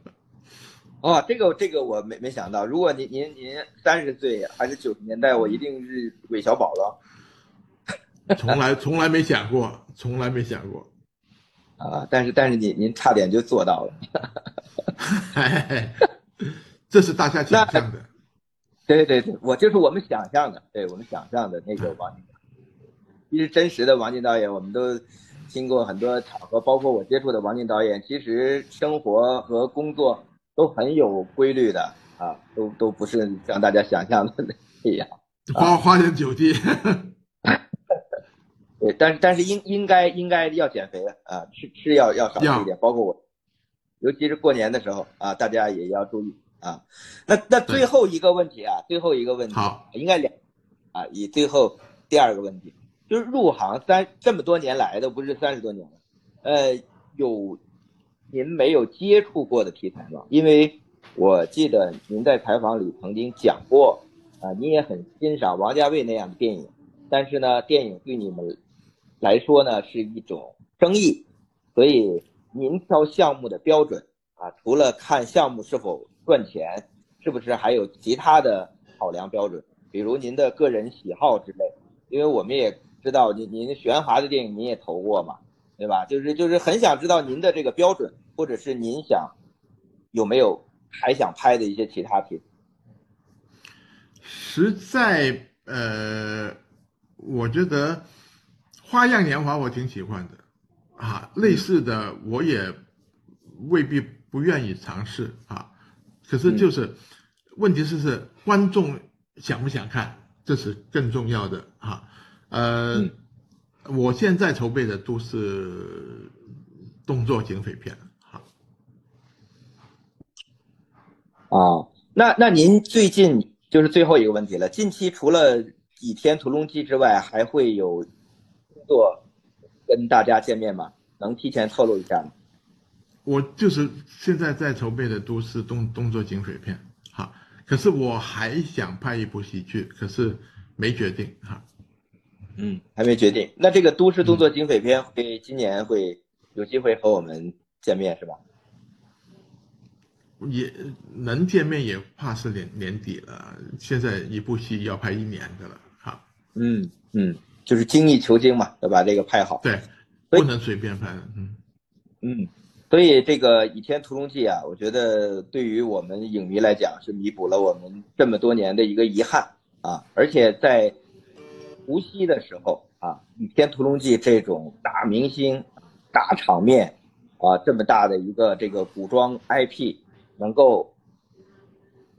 [SPEAKER 2] 哦，这个这个我没没想到，如果您您您三十岁还是九十年代，我一定是韦小宝了。
[SPEAKER 3] 从来从来没想过，从来没想过。
[SPEAKER 2] 啊，但是但是您您差点就做到了。
[SPEAKER 3] 这是大家想象的。
[SPEAKER 2] 对对对，我就是我们想象的，对我们想象的那个王晶。其实真实的王晶导演，我们都经过很多场合，包括我接触的王晶导演，其实生活和工作。都很有规律的啊，都都不是像大家想象的那样，
[SPEAKER 3] 花花天酒地。
[SPEAKER 2] 对，但是但是应应该应该要减肥的啊，吃吃要要少吃一点，包括我，尤其是过年的时候啊，大家也要注意啊。那那最后一个问题啊，最后一个问题，
[SPEAKER 3] 好，
[SPEAKER 2] 应该两啊，以最后第二个问题，就是入行三这么多年来的不是三十多年了，呃，有。您没有接触过的题材吗？因为我记得您在采访里曾经讲过，啊，您也很欣赏王家卫那样的电影，但是呢，电影对你们来说呢是一种争议，所以您挑项目的标准啊，除了看项目是否赚钱，是不是还有其他的考量标准？比如您的个人喜好之类。因为我们也知道您您玄华的电影您也投过嘛。对吧？就是就是很想知道您的这个标准，或者是您想有没有还想拍的一些其他片。
[SPEAKER 3] 实在呃，我觉得《花样年华》我挺喜欢的，啊，类似的我也未必不愿意尝试啊。可是就是问题是是观众想不想看，这是更重要的啊。呃。我现在筹备的都是动作警匪片，好。
[SPEAKER 2] 啊，那那您最近就是最后一个问题了。近期除了《倚天屠龙记》之外，还会有工作跟大家见面吗？能提前透露一下吗？
[SPEAKER 3] 我就是现在在筹备的都市动动作警匪片，好。可是我还想拍一部喜剧，可是没决定，哈。
[SPEAKER 2] 嗯，还没决定。那这个都市动作警匪片会今年会有机会和我们见面是吧？
[SPEAKER 3] 也能见面也怕是年年底了。现在一部戏要拍一年的了，哈。
[SPEAKER 2] 嗯嗯，就是精益求精嘛，要把这个拍好。
[SPEAKER 3] 对，不能随便拍。嗯
[SPEAKER 2] 嗯，所以这个《倚天屠龙记》啊，我觉得对于我们影迷来讲是弥补了我们这么多年的一个遗憾啊，而且在。无锡的时候啊，《倚天屠龙记》这种大明星、大场面啊，这么大的一个这个古装 IP，能够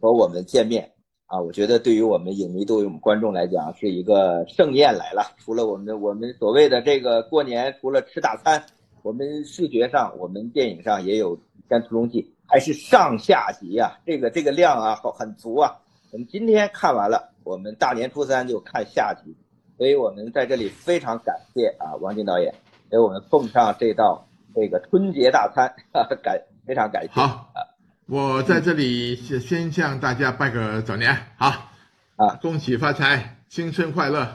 [SPEAKER 2] 和我们见面啊，我觉得对于我们影迷、对于我们观众来讲，是一个盛宴来了。除了我们我们所谓的这个过年，除了吃大餐，我们视觉上、我们电影上也有《倚天屠龙记》，还是上下集啊，这个这个量啊，好很足啊。我们今天看完了，我们大年初三就看下集。所以我们在这里非常感谢啊，王晶导演给我们奉上这道这个春节大餐，感非常感谢。
[SPEAKER 3] 好，我在这里先先向大家拜个早年，好
[SPEAKER 2] 啊，
[SPEAKER 3] 恭喜发财，新春快乐。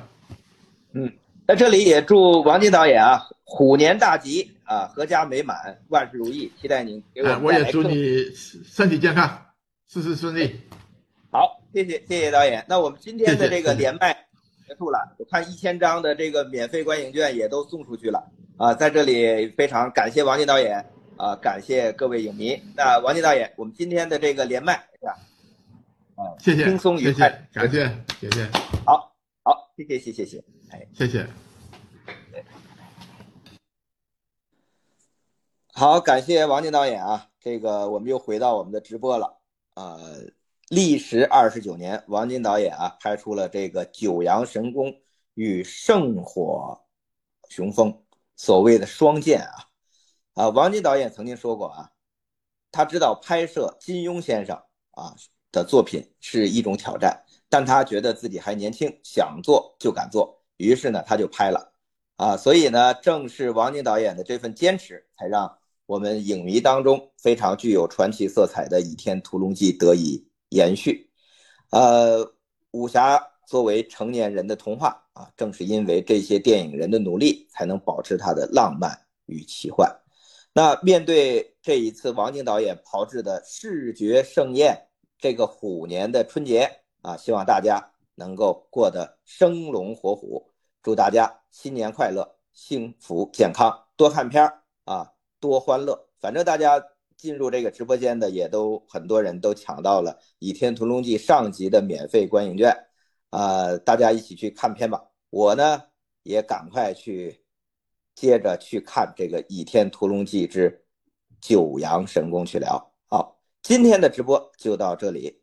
[SPEAKER 2] 嗯，在这里也祝王晶导演啊，虎年大吉啊，阖家美满，万事如意。期待您给我
[SPEAKER 3] 我也祝你身体健康，事事顺利。
[SPEAKER 2] 好，谢谢谢谢导演。那我们今天的这个连麦。结束了，我看一千张的这个免费观影券也都送出去了啊！在这里非常感谢王晶导演啊，感谢各位影迷。那王晶导演，我们今天的这个连麦是吧？
[SPEAKER 3] 啊，谢谢，
[SPEAKER 2] 轻松愉快，
[SPEAKER 3] 感谢，谢谢。
[SPEAKER 2] 好，好，谢谢，谢谢，谢谢，
[SPEAKER 3] 哎，谢谢。
[SPEAKER 2] 好，感谢王晶导演啊！这个我们又回到我们的直播了啊。历时二十九年，王晶导演啊拍出了这个《九阳神功》与《圣火雄风》，所谓的双剑啊啊！王晶导演曾经说过啊，他知道拍摄金庸先生啊的作品是一种挑战，但他觉得自己还年轻，想做就敢做，于是呢他就拍了啊！所以呢，正是王晶导演的这份坚持，才让我们影迷当中非常具有传奇色彩的《倚天屠龙记》得以。延续，呃，武侠作为成年人的童话啊，正是因为这些电影人的努力，才能保持它的浪漫与奇幻。那面对这一次王晶导演炮制的视觉盛宴，这个虎年的春节啊，希望大家能够过得生龙活虎，祝大家新年快乐，幸福健康，多看片儿啊，多欢乐。反正大家。进入这个直播间的也都很多人都抢到了《倚天屠龙记》上集的免费观影券，啊，大家一起去看片吧。我呢也赶快去接着去看这个《倚天屠龙记之九阳神功》去聊。好，今天的直播就到这里。